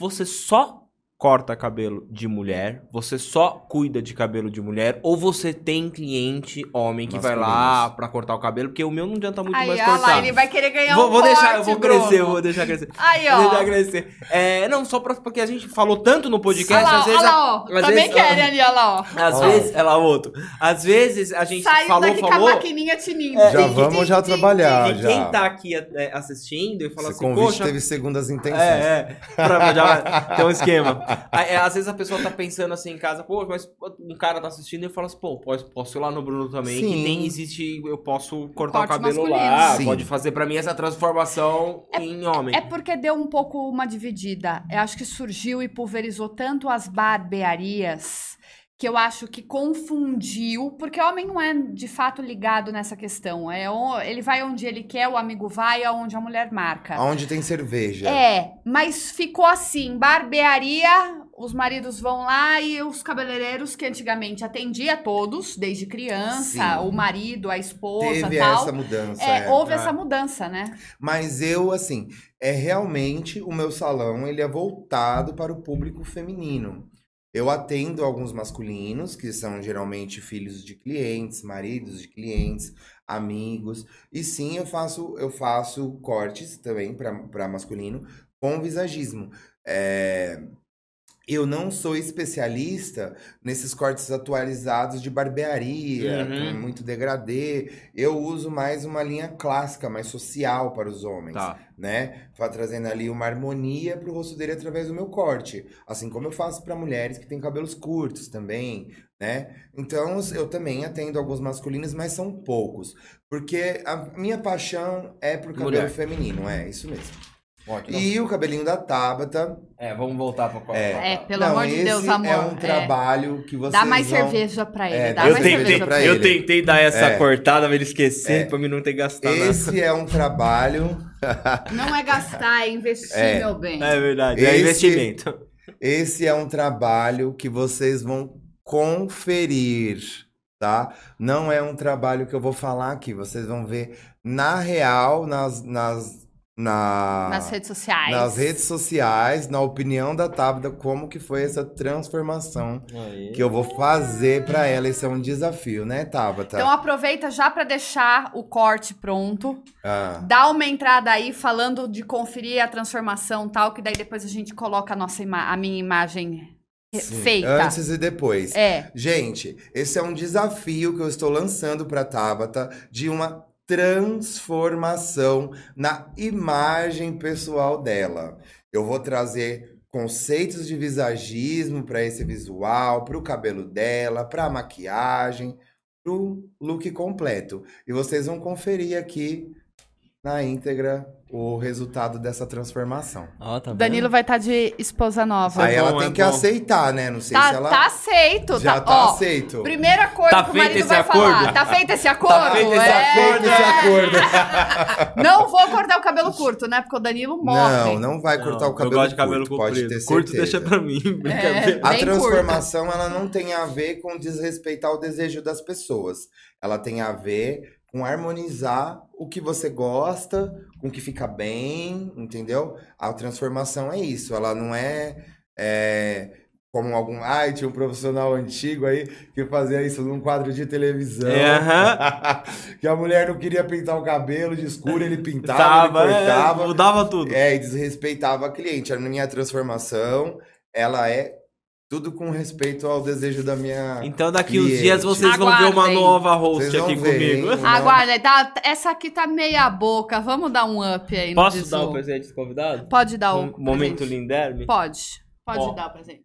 Speaker 1: Você só corta cabelo de mulher? Você só cuida de cabelo de mulher? Ou você tem cliente homem que vai lá pra cortar o cabelo? Porque o meu não adianta muito
Speaker 2: Aí,
Speaker 1: mais
Speaker 2: olha lá,
Speaker 1: cortar.
Speaker 2: ele vai querer ganhar
Speaker 1: Vou,
Speaker 2: um
Speaker 1: vou deixar, eu
Speaker 2: corte,
Speaker 1: vou crescer, eu vou deixar crescer.
Speaker 2: Aí,
Speaker 1: Vou
Speaker 2: ó.
Speaker 1: deixar crescer. É, não, só pra, porque a gente falou tanto no podcast,
Speaker 2: Olha lá,
Speaker 1: às vezes.
Speaker 2: olha lá, ó.
Speaker 1: às
Speaker 2: Também
Speaker 1: vezes-
Speaker 2: querem ali, olha lá, ó.
Speaker 1: Às
Speaker 3: Olha lá.
Speaker 1: vezes, ela outro. Às vezes a gente
Speaker 2: Saindo
Speaker 1: falou,
Speaker 2: daqui com a
Speaker 1: falou.
Speaker 2: maquininha tinindo.
Speaker 1: É,
Speaker 3: Já
Speaker 1: e-
Speaker 3: vamos já trabalhar,
Speaker 1: E
Speaker 3: já.
Speaker 1: quem tá aqui é, assistindo e fala
Speaker 3: Esse
Speaker 1: assim,
Speaker 3: convite
Speaker 1: poxa,
Speaker 3: teve segundas intenções.
Speaker 1: É, é. Pra, já tem um esquema. Aí, é, às vezes a pessoa tá pensando assim em casa, pô, mas um cara tá assistindo e fala assim, pô, posso, posso ir lá no Bruno também, que
Speaker 3: Sim.
Speaker 1: tem, existe, eu posso cortar
Speaker 2: Corte
Speaker 1: o cabelo
Speaker 2: masculino.
Speaker 1: lá,
Speaker 3: Sim.
Speaker 1: pode fazer pra mim essa transformação em homem.
Speaker 2: É porque deu um pouco uma dividida. Eu acho que surgiu e pulverizou tanto as barbearias que eu acho que confundiu, porque o homem não é de fato ligado nessa questão. É, ele vai onde ele quer, o amigo vai aonde a mulher marca.
Speaker 3: Onde tem cerveja.
Speaker 2: É, mas ficou assim, barbearia, os maridos vão lá e os cabeleireiros que antigamente atendia todos, desde criança,
Speaker 3: Sim.
Speaker 2: o marido, a esposa,
Speaker 3: Teve
Speaker 2: tal.
Speaker 3: essa mudança.
Speaker 2: É,
Speaker 3: é.
Speaker 2: houve
Speaker 1: É.
Speaker 2: essa mudança, né?
Speaker 3: Mas eu, assim, é realmente o meu salão, ele é voltado para o público feminino. Eu atendo alguns masculinos, que são geralmente filhos de clientes, maridos de clientes, amigos. E sim, eu faço, eu faço cortes também para masculino com visagismo. É, Eu não sou especialista nesses cortes atualizados de barbearia,
Speaker 1: Uhum.
Speaker 3: com muito degradê. Eu uso mais uma linha clássica, mais social para os homens
Speaker 1: Tá.
Speaker 3: né? Trazendo ali uma harmonia pro rosto dele através do meu corte. Assim como eu faço para mulheres que têm cabelos curtos também, né? Então eu também atendo alguns masculinos, mas são poucos. Porque a minha paixão é por cabelo
Speaker 1: Mulher.
Speaker 3: feminino, é isso mesmo.
Speaker 1: Ótimo.
Speaker 3: E o cabelinho da Tabata.
Speaker 1: É, vamos voltar pra qual?
Speaker 3: É.
Speaker 2: É, pelo
Speaker 3: não,
Speaker 2: amor de
Speaker 3: esse
Speaker 2: Deus, amor.
Speaker 3: É um
Speaker 2: é.
Speaker 3: trabalho que vocês
Speaker 2: Dá mais
Speaker 3: vão...
Speaker 2: cerveja pra ele.
Speaker 3: É,
Speaker 2: dá
Speaker 3: eu
Speaker 2: mais
Speaker 3: tentei
Speaker 2: cerveja
Speaker 3: pra
Speaker 2: ele.
Speaker 1: Eu tentei dar essa
Speaker 3: É.
Speaker 1: cortada pra ele esquecer,
Speaker 3: É.
Speaker 1: pra mim não ter gastado
Speaker 3: Esse é um trabalho.
Speaker 2: Não é gastar, é investir,
Speaker 3: É.
Speaker 2: meu bem.
Speaker 1: nada. É verdade, é
Speaker 3: Esse-
Speaker 1: investimento.
Speaker 3: Esse é um trabalho que vocês vão conferir, tá? Não é um trabalho que eu vou falar aqui. Vocês vão ver na real, nas, nas, na,
Speaker 2: Nas redes sociais.
Speaker 3: nas redes sociais, na opinião da Tabata, como que foi essa transformação que eu vou fazer pra ela. Esse é um desafio, né, Tabata?
Speaker 2: Então aproveita já pra deixar o corte pronto.
Speaker 3: Ah,
Speaker 2: Dá uma entrada aí falando de conferir a transformação tal, que daí depois a gente coloca a, nossa ima- a minha imagem
Speaker 3: sim.
Speaker 2: feita.
Speaker 3: Antes e depois.
Speaker 2: É.
Speaker 3: Gente, esse é um desafio que eu estou lançando para Tabata de uma transformação na imagem pessoal dela. Eu vou trazer conceitos de visagismo para esse visual, para o cabelo dela, para a maquiagem, para o look completo. E vocês vão conferir aqui na íntegra o resultado dessa transformação.
Speaker 1: Ó, tá
Speaker 2: Danilo vai estar de esposa nova.
Speaker 3: Aí ela
Speaker 1: bom,
Speaker 3: tem
Speaker 1: é
Speaker 3: que
Speaker 1: bom.
Speaker 3: aceitar, né? Não sei
Speaker 2: tá,
Speaker 3: se ela
Speaker 2: tá aceito.
Speaker 3: já
Speaker 2: tá,
Speaker 3: tá
Speaker 2: ó,
Speaker 3: aceito.
Speaker 2: Primeiro acordo
Speaker 1: Tá
Speaker 2: que o marido
Speaker 1: esse
Speaker 2: vai
Speaker 1: acordo?
Speaker 2: falar. Tá feito esse acordo?
Speaker 1: feito esse
Speaker 2: É.
Speaker 3: Feito esse acordo.
Speaker 2: Não vou cortar o cabelo curto, né? Porque o Danilo morre.
Speaker 3: Não, não vai cortar o cabelo
Speaker 1: Eu gosto de cabelo
Speaker 3: curto, pode ter
Speaker 1: Curto
Speaker 3: certeza.
Speaker 1: deixa pra mim, brincadeira.
Speaker 3: A transformação, ela não tem a ver com desrespeitar o desejo das pessoas. Ela tem a ver com harmonizar o que você gosta, com o que fica bem, entendeu? A transformação é isso. Ela não é, é, como algum... Ai, tinha um profissional antigo aí que fazia isso num quadro de televisão.
Speaker 1: É, aham.
Speaker 3: que a mulher não queria pintar o cabelo de escuro, ele pintava,
Speaker 1: Tava,
Speaker 3: ele
Speaker 1: é,
Speaker 3: cortava.
Speaker 1: mudava tudo.
Speaker 3: É, e desrespeitava a cliente. A minha transformação, ela é tudo com respeito ao desejo da minha.
Speaker 1: Então daqui uns
Speaker 3: Cliente.
Speaker 1: dias vocês vão ver uma
Speaker 2: Aguardem.
Speaker 1: nova host aqui
Speaker 3: ver,
Speaker 1: comigo.
Speaker 2: Aguarda, tá, essa aqui tá meia boca. Vamos dar um up aí no
Speaker 1: Posso dar o presente dos convidados?
Speaker 2: Pode dar o
Speaker 1: Um momento
Speaker 2: presente.
Speaker 1: Linderme?
Speaker 2: Pode. Pode
Speaker 1: Ó.
Speaker 2: dar o presente.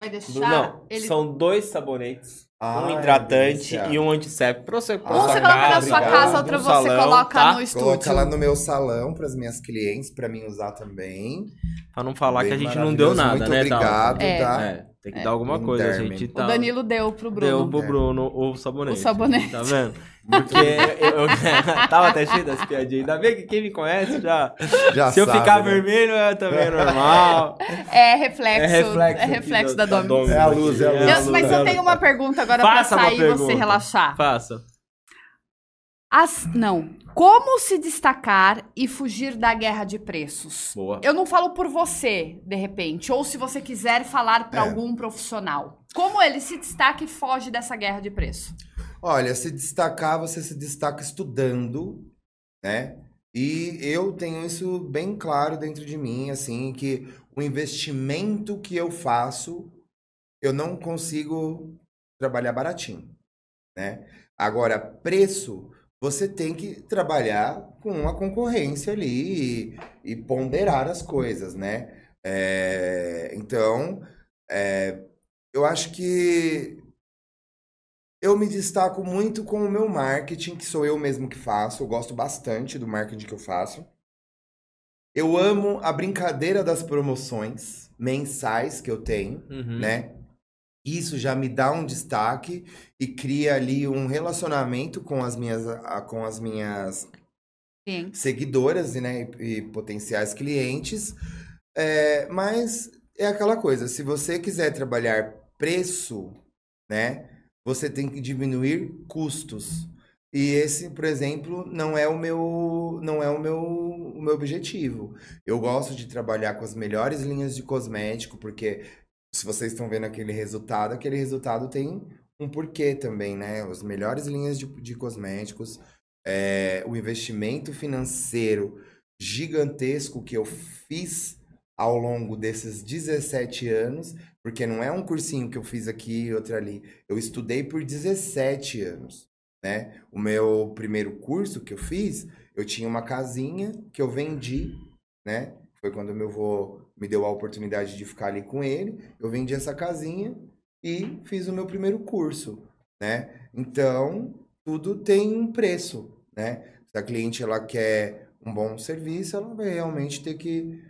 Speaker 2: Vai deixar
Speaker 1: Não,
Speaker 2: ele...
Speaker 1: são dois sabonetes.
Speaker 3: Ai,
Speaker 1: um hidratante
Speaker 3: delícia.
Speaker 1: e um antisséptico. Pra você, pra
Speaker 2: Um
Speaker 3: Ah,
Speaker 2: você coloca na sua casa, outra você
Speaker 1: salão,
Speaker 2: coloca
Speaker 1: tá?
Speaker 2: no estúdio.
Speaker 3: Coloca lá no meu salão para as minhas clientes, para mim usar também.
Speaker 1: Pra não falar que a
Speaker 3: Bem
Speaker 1: gente não deu nada,
Speaker 3: Muito
Speaker 1: né,
Speaker 3: obrigado?
Speaker 2: É.
Speaker 3: tá?
Speaker 1: É, tem que
Speaker 2: É.
Speaker 1: dar alguma coisa. A gente
Speaker 2: O
Speaker 1: tá...
Speaker 2: Danilo deu pro Bruno.
Speaker 1: Deu pro
Speaker 3: É.
Speaker 1: Bruno o sabonete.
Speaker 2: O sabonete.
Speaker 1: Tá vendo? Porque eu, eu tava até cheio das piadinhas. Ainda bem que quem me conhece já.
Speaker 3: Já
Speaker 1: Se eu
Speaker 3: sabe,
Speaker 1: ficar
Speaker 3: né?
Speaker 1: vermelho, é também normal.
Speaker 2: É reflexo,
Speaker 1: É reflexo
Speaker 2: é reflexo da
Speaker 1: da.
Speaker 2: Domi.
Speaker 3: É a luz, é a luz.
Speaker 2: Eu- mas eu tenho uma pergunta agora
Speaker 1: Faça
Speaker 2: pra sair e você relaxar.
Speaker 1: Faça.
Speaker 2: As, não. Como se destacar e fugir da guerra de preços?
Speaker 1: Boa.
Speaker 2: Eu não falo por você, de repente, ou se você quiser falar para
Speaker 3: É.
Speaker 2: algum profissional. Como ele se destaca e foge dessa guerra de preço?
Speaker 3: Olha, se destacar, você se destaca estudando, né? E eu tenho isso bem claro dentro de mim, assim, que o investimento que eu faço, eu não consigo trabalhar baratinho, né? Agora, preço, você tem que trabalhar com a concorrência ali e, e ponderar as coisas, né? É, então, é, eu acho que eu me destaco muito com o meu marketing, que sou eu mesmo que faço. Eu gosto bastante do marketing que eu faço. Eu amo a brincadeira das promoções mensais que eu tenho,
Speaker 1: Uhum.
Speaker 3: né? Isso já me dá um destaque e cria ali um relacionamento com as minhas, com as minhas
Speaker 2: Sim.
Speaker 3: seguidoras né, e, e potenciais clientes. É, mas é aquela coisa, se você quiser trabalhar preço, né, você tem que diminuir custos. E esse, por exemplo, não é o meu, não é o meu, o meu objetivo. Eu gosto de trabalhar com as melhores linhas de cosmético, porque se vocês estão vendo aquele resultado, aquele resultado tem um porquê também, né? As melhores linhas de, de cosméticos, é, o investimento financeiro gigantesco que eu fiz ao longo desses 17 anos, porque não é um cursinho que eu fiz aqui e outro ali. Eu estudei por 17 anos, né? O meu primeiro curso que eu fiz, eu tinha uma casinha que eu vendi, né? Foi quando meu avô me deu a oportunidade de ficar ali com ele. Eu vendi essa casinha e fiz o meu primeiro curso, né? Então, tudo tem um preço, né? Se a cliente ela quer um bom serviço, ela vai realmente ter que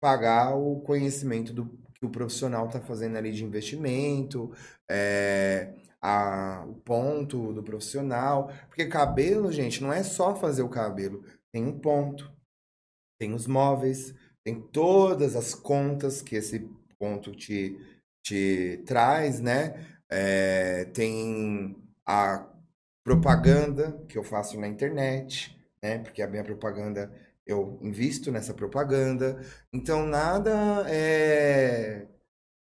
Speaker 3: pagar o conhecimento do que o profissional está fazendo ali de investimento, é, a, o ponto do profissional. Porque cabelo, gente, não é só fazer o cabelo. Tem um ponto, tem os móveis, tem todas as contas que esse ponto te, te traz, né? É, tem a propaganda que eu faço na internet, né? Porque a minha propaganda eu invisto nessa propaganda. Então nada é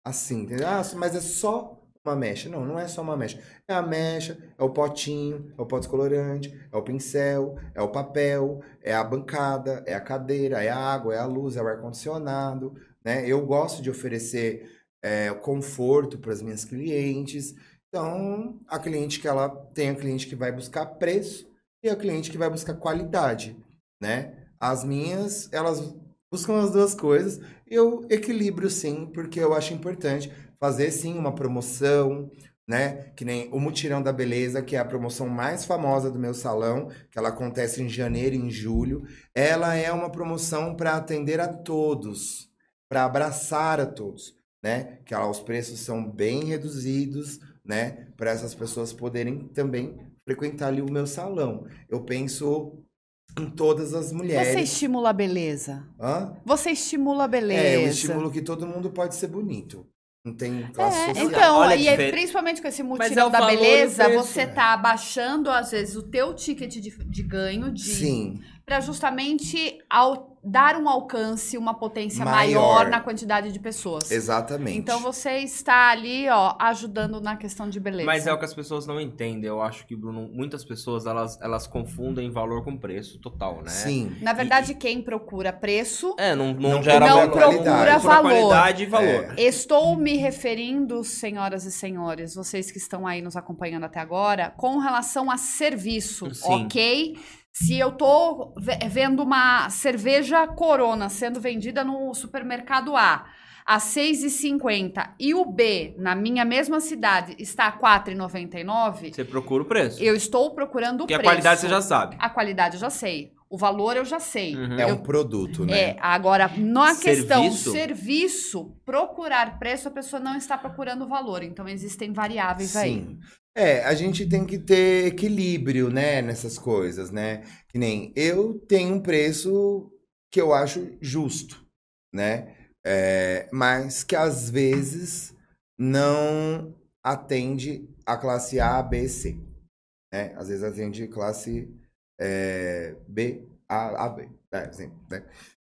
Speaker 3: assim, entendeu? Ah, mas é só uma mecha. Não, não é só uma mecha. É a mecha, é o potinho, é o pote descolorante, é o pincel, é o papel, é a bancada, é a cadeira, é a água, é a luz, é o ar-condicionado, né? Eu gosto de oferecer é, conforto para as minhas clientes. Então, a cliente que ela tem a cliente que vai buscar preço e a cliente que vai buscar qualidade, né? As minhas, elas buscam as duas coisas. Eu equilibro sim, porque eu acho importante fazer sim uma promoção, né? Que nem o Mutirão da Beleza, que é a promoção mais famosa do meu salão, que ela acontece em janeiro e em julho. Ela é uma promoção para atender a todos, para abraçar a todos, né? Que ela, os preços são bem reduzidos, né? Para essas pessoas poderem também frequentar ali o meu salão. Eu penso em todas as mulheres.
Speaker 2: Você estimula a beleza.
Speaker 3: Hã?
Speaker 2: Você estimula a beleza.
Speaker 3: É, eu estimulo que todo mundo pode ser bonito. Não tem classe
Speaker 2: É,
Speaker 3: social.
Speaker 2: então,
Speaker 1: Olha
Speaker 2: e aí,
Speaker 1: diferença.
Speaker 2: principalmente com esse mutirão
Speaker 1: é
Speaker 2: da beleza,
Speaker 1: preço,
Speaker 2: você
Speaker 3: né?
Speaker 2: tá abaixando, às vezes, o teu ticket de, de ganho de
Speaker 3: Sim,
Speaker 2: para justamente ao, dar um alcance, uma potência
Speaker 3: Maior.
Speaker 2: maior, na quantidade de pessoas.
Speaker 3: exatamente.
Speaker 2: Então você está ali, ó, ajudando na questão de beleza.
Speaker 1: Mas é o que as pessoas não entendem. Eu acho que, Bruno, muitas pessoas elas, elas confundem valor com preço total, né?
Speaker 3: Sim.
Speaker 2: Na verdade, quem procura preço,
Speaker 1: É, não, não,
Speaker 3: Não
Speaker 1: gera
Speaker 2: não procura
Speaker 1: não
Speaker 2: valor.
Speaker 1: qualidade e valor.
Speaker 3: É.
Speaker 2: Estou me referindo, senhoras e senhores, vocês que estão aí nos acompanhando até agora, com relação a serviço,
Speaker 1: Sim.
Speaker 2: ok? Se eu tô ve- vendo uma cerveja Corona sendo vendida no supermercado A a R$ 6,50 e o B, na minha mesma cidade, está a R$ 4,99,
Speaker 1: Você procura o preço.
Speaker 2: eu estou procurando o
Speaker 1: Porque a
Speaker 2: preço.
Speaker 1: qualidade você já sabe.
Speaker 2: A qualidade eu já sei. O valor eu já sei.
Speaker 1: Uhum.
Speaker 3: É um produto, né?
Speaker 2: é, agora, na questão
Speaker 1: Serviço?
Speaker 2: serviço, procurar preço, a pessoa não está procurando valor. Então, existem variáveis aí.
Speaker 3: Sim. É, a gente tem que ter equilíbrio, né, nessas coisas, né? Que nem eu tenho um preço que eu acho justo, né? É, mas que às vezes não atende a classe A, B, C, né? Às vezes atende classe é, B, A, A, B. É, né?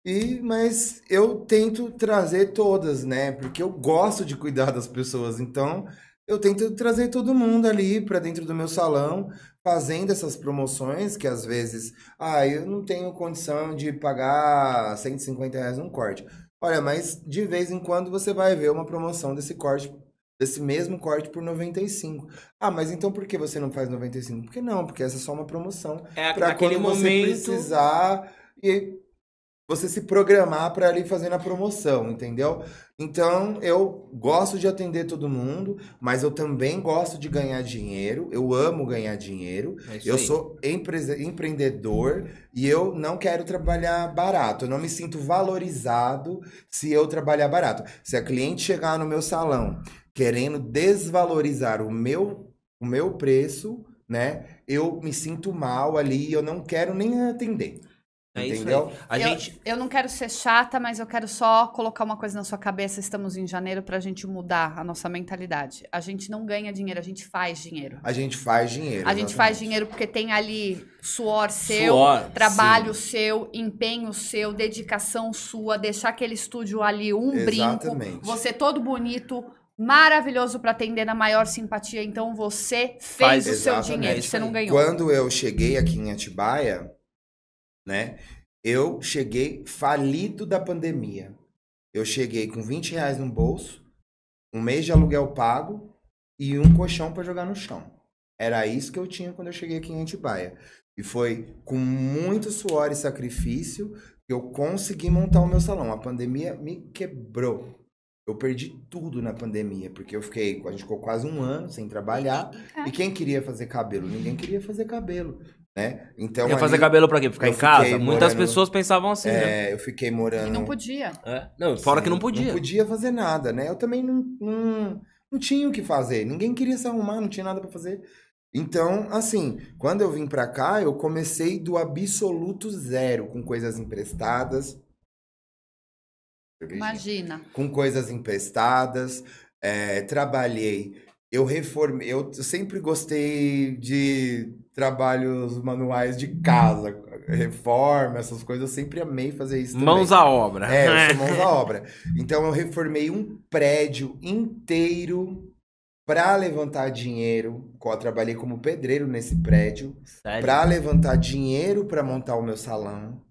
Speaker 3: E, mas eu tento trazer todas, né? Porque eu gosto de cuidar das pessoas. Então, eu tento trazer todo mundo ali para dentro do meu salão, fazendo essas promoções que às vezes, ah, eu não tenho condição de pagar 150 reais num corte. Olha, mas de vez em quando você vai ver uma promoção desse corte, desse mesmo corte por 95. Ah, mas então por que você não faz 95? Porque não, porque essa é só uma promoção
Speaker 1: É
Speaker 3: para quando você
Speaker 1: momento.
Speaker 3: precisar e você se programar para ali fazer na promoção, entendeu? Então, eu gosto de atender todo mundo, mas eu também gosto de ganhar dinheiro. Eu amo ganhar dinheiro.
Speaker 1: É
Speaker 3: Eu
Speaker 1: aí.
Speaker 3: sou empre- empreendedor e eu não quero trabalhar barato. Eu não me sinto valorizado se eu trabalhar barato. Se a cliente chegar no meu salão querendo desvalorizar o meu, o meu preço, né? Eu me sinto mal ali e eu não quero nem atender.
Speaker 1: É isso
Speaker 3: entendeu?
Speaker 1: aí. A
Speaker 2: eu,
Speaker 1: gente.
Speaker 2: eu não quero ser chata, mas eu quero só colocar uma coisa na sua cabeça. Estamos em janeiro pra gente mudar a nossa mentalidade. A gente não ganha dinheiro, a gente faz dinheiro.
Speaker 3: A gente faz dinheiro.
Speaker 2: A gente faz
Speaker 3: exatamente.
Speaker 2: dinheiro porque tem ali suor seu,
Speaker 1: Suor,
Speaker 2: trabalho seu, empenho seu, dedicação sua, deixar aquele estúdio ali um
Speaker 3: Exatamente.
Speaker 2: brinco, você todo bonito, maravilhoso pra atender na maior simpatia. Então você fez
Speaker 1: Faz
Speaker 2: o seu dinheiro, você não ganhou.
Speaker 3: Quando eu cheguei aqui em Atibaia, né? Eu cheguei falido da pandemia. Eu cheguei com 20 reais no bolso, um mês de aluguel pago e um colchão para jogar no chão. Era isso que eu tinha quando eu cheguei aqui em Atibaia. E foi com muito suor e sacrifício que eu consegui montar o meu salão. A pandemia me quebrou. Eu perdi tudo na pandemia, porque eu fiquei, a gente ficou quase um ano sem trabalhar.
Speaker 2: É.
Speaker 3: E quem queria fazer cabelo? Ninguém queria fazer cabelo, né? Então
Speaker 1: Ia fazer
Speaker 3: ali,
Speaker 1: cabelo pra quê? Pra ficar
Speaker 3: eu
Speaker 1: em casa?
Speaker 3: fiquei
Speaker 1: Muitas
Speaker 3: morando-
Speaker 1: pessoas pensavam assim, né?
Speaker 3: é, eu fiquei
Speaker 2: E
Speaker 3: morando.
Speaker 2: não podia.
Speaker 1: É. Não, fora que não
Speaker 3: Sim,
Speaker 1: podia.
Speaker 3: Não podia fazer nada, né? Eu também não, não, não tinha o que fazer. Ninguém queria se arrumar, não tinha nada pra fazer. Então, assim, quando eu vim pra cá, eu comecei do absoluto zero, com coisas emprestadas.
Speaker 2: Imagina.
Speaker 3: com coisas emprestadas, é, trabalhei. Eu reformei, eu sempre gostei de trabalhos manuais de casa, reforma, essas coisas, eu sempre amei fazer isso também.
Speaker 1: Mãos à obra.
Speaker 3: É, eu sou mãos à obra. Então eu reformei um prédio inteiro para levantar dinheiro. Eu trabalhei como pedreiro nesse prédio para levantar dinheiro para montar o meu salão.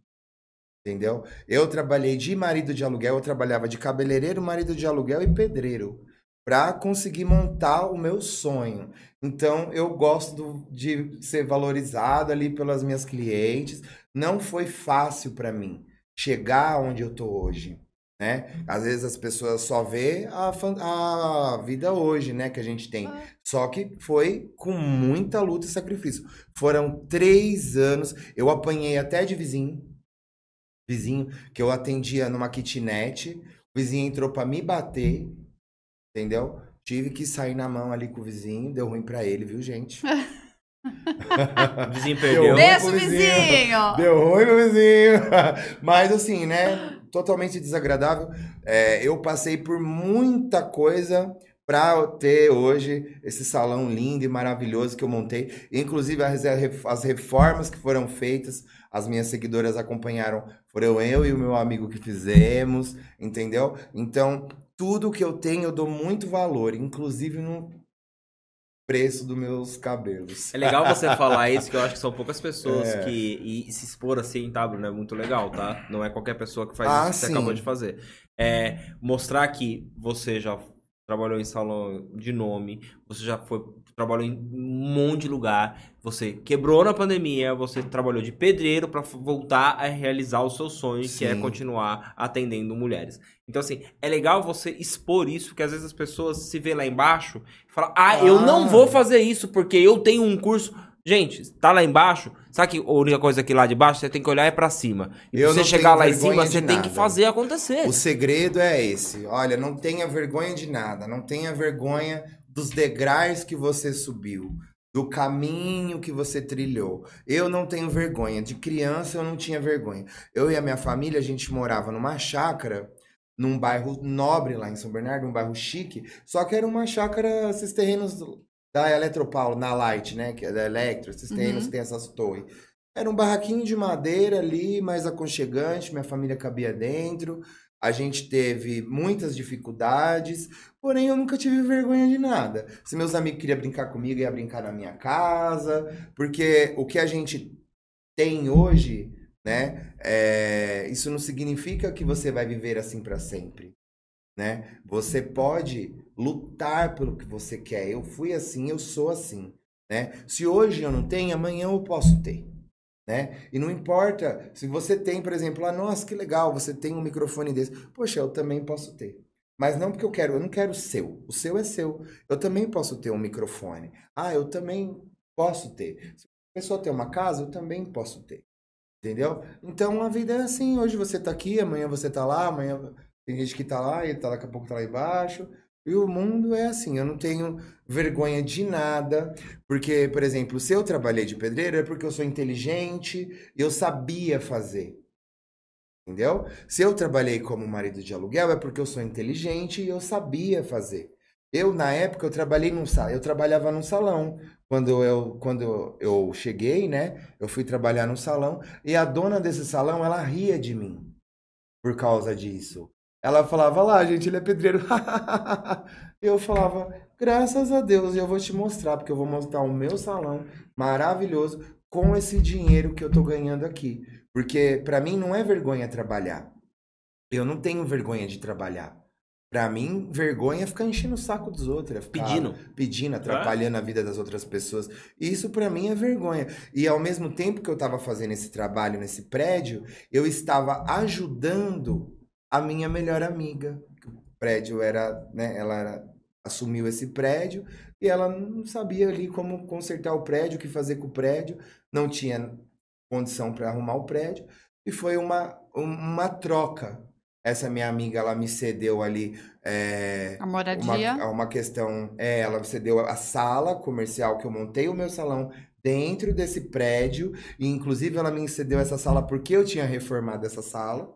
Speaker 3: Entendeu? Eu trabalhei de marido de aluguel, eu trabalhava de cabeleireiro, marido de aluguel e pedreiro para conseguir montar o meu sonho. Então, eu gosto de ser valorizado ali pelas minhas clientes. Não foi fácil para mim chegar onde eu tô hoje, né? Às vezes as pessoas só vê a, a vida hoje, né, que a gente tem. Só que foi com muita luta e sacrifício. Foram três anos. Eu apanhei até de vizinho. Vizinho, que eu atendia numa kitnet. O vizinho entrou pra me bater. Entendeu? Tive que sair na mão ali com o vizinho. Deu ruim pra ele, viu, gente?
Speaker 1: O vizinho
Speaker 3: Deu
Speaker 1: perdeu.
Speaker 3: ruim
Speaker 2: Beijo,
Speaker 3: pro
Speaker 2: vizinho!
Speaker 3: Deu ruim no vizinho. Mas assim, né? Totalmente desagradável. É, eu passei por muita coisa para ter hoje esse salão lindo e maravilhoso que eu montei. Inclusive as, as reformas que foram feitas, as minhas seguidoras acompanharam. Foram eu e o meu amigo que fizemos, entendeu? Então, tudo que eu tenho eu dou muito valor, inclusive no preço dos meus cabelos.
Speaker 1: É legal você falar isso, que eu acho que são poucas pessoas
Speaker 3: É.
Speaker 1: que. E se expor assim, tá, Bruno? É muito legal, tá? Não é qualquer pessoa que faz
Speaker 3: Ah,
Speaker 1: isso que você
Speaker 3: sim.
Speaker 1: acabou de fazer. É mostrar que você já trabalhou em salão de nome, você já foi. Trabalhou em um monte de lugar, você quebrou na pandemia, você trabalhou de pedreiro pra voltar a realizar o seu sonho, que é
Speaker 3: Sim.
Speaker 1: continuar atendendo mulheres. Então, assim, é legal você expor isso, porque às vezes as pessoas se vê lá embaixo e falam, ah, eu não
Speaker 3: Ah.
Speaker 1: vou fazer isso porque eu tenho um curso. Gente, tá lá embaixo, sabe que a única coisa que lá de baixo você tem que olhar é pra cima. E pra você chegar lá em cima, você tem que
Speaker 3: nada.
Speaker 1: fazer acontecer.
Speaker 3: O segredo é esse. Olha, não tenha vergonha de nada. Não tenha vergonha dos degraus que você subiu, do caminho que você trilhou. Eu não tenho vergonha. De criança eu não tinha vergonha. Eu e a minha família, a gente morava numa chácara, num bairro nobre lá em São Bernardo, um bairro chique. Só que era uma chácara, esses terrenos da Eletropaulo, na Light, né? Que é da Electro, esses terrenos
Speaker 2: Uhum.
Speaker 3: que tem essas torres. Era um barraquinho de madeira ali, mais aconchegante, minha família cabia dentro. A gente teve muitas dificuldades, porém eu nunca tive vergonha de nada. Se meus amigos queriam brincar comigo, ia brincar na minha casa, porque o que a gente tem hoje, né? é, isso não significa que você vai viver assim para sempre, né? Você pode lutar pelo que você quer. Eu fui assim, eu sou assim, né? Se hoje eu não tenho, amanhã eu posso ter. Né? E não importa se você tem, por exemplo, ah, nossa, que legal, você tem um microfone desse. Poxa, eu também posso ter. Mas não porque eu quero, eu não quero o seu. O seu é seu. Eu também posso ter um microfone. Ah, eu também posso ter. Se a pessoa tem uma casa, eu também posso ter. Entendeu? Então a vida é assim. Hoje você tá aqui, amanhã você tá lá, amanhã tem gente que tá lá, e tá, daqui a pouco tá lá embaixo. E o mundo é assim, eu não tenho vergonha de nada, porque, por exemplo, se eu trabalhei de pedreiro é porque eu sou inteligente e eu sabia fazer. Entendeu? Se eu trabalhei como marido de aluguel é porque eu sou inteligente e eu sabia fazer. Eu, na época, eu trabalhei num eu trabalhava num salão. Quando eu, quando eu cheguei, né, eu fui trabalhar no salão e a dona desse salão, ela ria de mim por causa disso. Ela falava lá, gente, ele é pedreiro. eu falava, graças a Deus, eu vou te mostrar, porque eu vou mostrar o meu salão maravilhoso com esse dinheiro que eu tô ganhando aqui. Porque para mim não é vergonha trabalhar. Eu não tenho vergonha de trabalhar. Pra mim, vergonha é ficar enchendo o saco dos outros, é ficar
Speaker 1: Pedindo.
Speaker 3: pedindo, atrapalhando a vida das outras pessoas. Isso pra mim é vergonha. E ao mesmo tempo que eu tava fazendo esse trabalho nesse prédio, eu estava ajudando a minha melhor amiga. O prédio era, né, ela era, assumiu esse prédio e ela não sabia ali como consertar o prédio, o que fazer com o prédio, não tinha condição para arrumar o prédio e foi uma, uma troca. Essa minha amiga, ela me cedeu ali é,
Speaker 2: A moradia.
Speaker 3: uma, uma questão. É, ela me cedeu a sala comercial que eu montei o meu salão dentro desse prédio. E inclusive ela me cedeu essa sala porque eu tinha reformado essa sala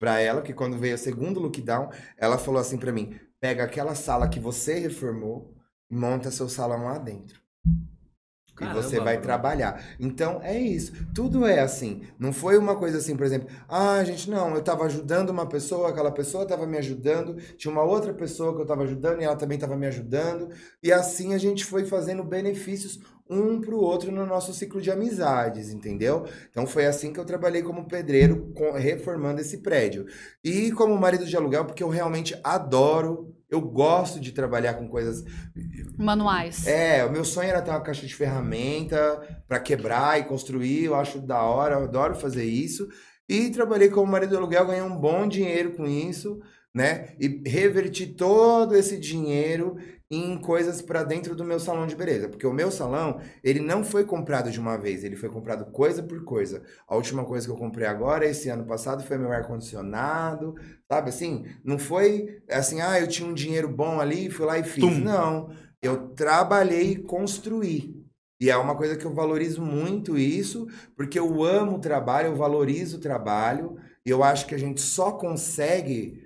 Speaker 3: para ela, que quando veio o segundo lockdown, ela falou assim para mim: pega aquela sala que você reformou e monta seu salão lá dentro. e
Speaker 1: Caramba,
Speaker 3: você vai trabalhar. Então é isso. Tudo é assim. Não foi uma coisa assim, por exemplo, ah, gente, não, eu tava ajudando uma pessoa, aquela pessoa tava me ajudando, tinha uma outra pessoa que eu tava ajudando e ela também tava me ajudando. E assim a gente foi fazendo benefícios um pro outro no nosso ciclo de amizades, entendeu? Então foi assim que eu trabalhei como pedreiro, com- reformando esse prédio. E como marido de aluguel, porque eu realmente adoro, eu gosto de trabalhar com coisas
Speaker 2: Manuais.
Speaker 3: é, o meu sonho era ter uma caixa de ferramenta para quebrar e construir. Eu acho da hora, eu adoro fazer isso. E trabalhei como marido de aluguel, ganhei um bom dinheiro com isso, né? E reverti todo esse dinheiro em coisas para dentro do meu salão de beleza, porque o meu salão, ele não foi comprado de uma vez, ele foi comprado coisa por coisa. A última coisa que eu comprei agora, esse ano passado, foi meu ar condicionado, sabe assim? Não foi assim, ah, eu tinha um dinheiro bom ali, fui lá e fiz.
Speaker 1: Tum.
Speaker 3: Não, eu trabalhei e construí. E é uma coisa que eu valorizo muito isso, porque eu amo o trabalho, eu valorizo o trabalho, e eu acho que a gente só consegue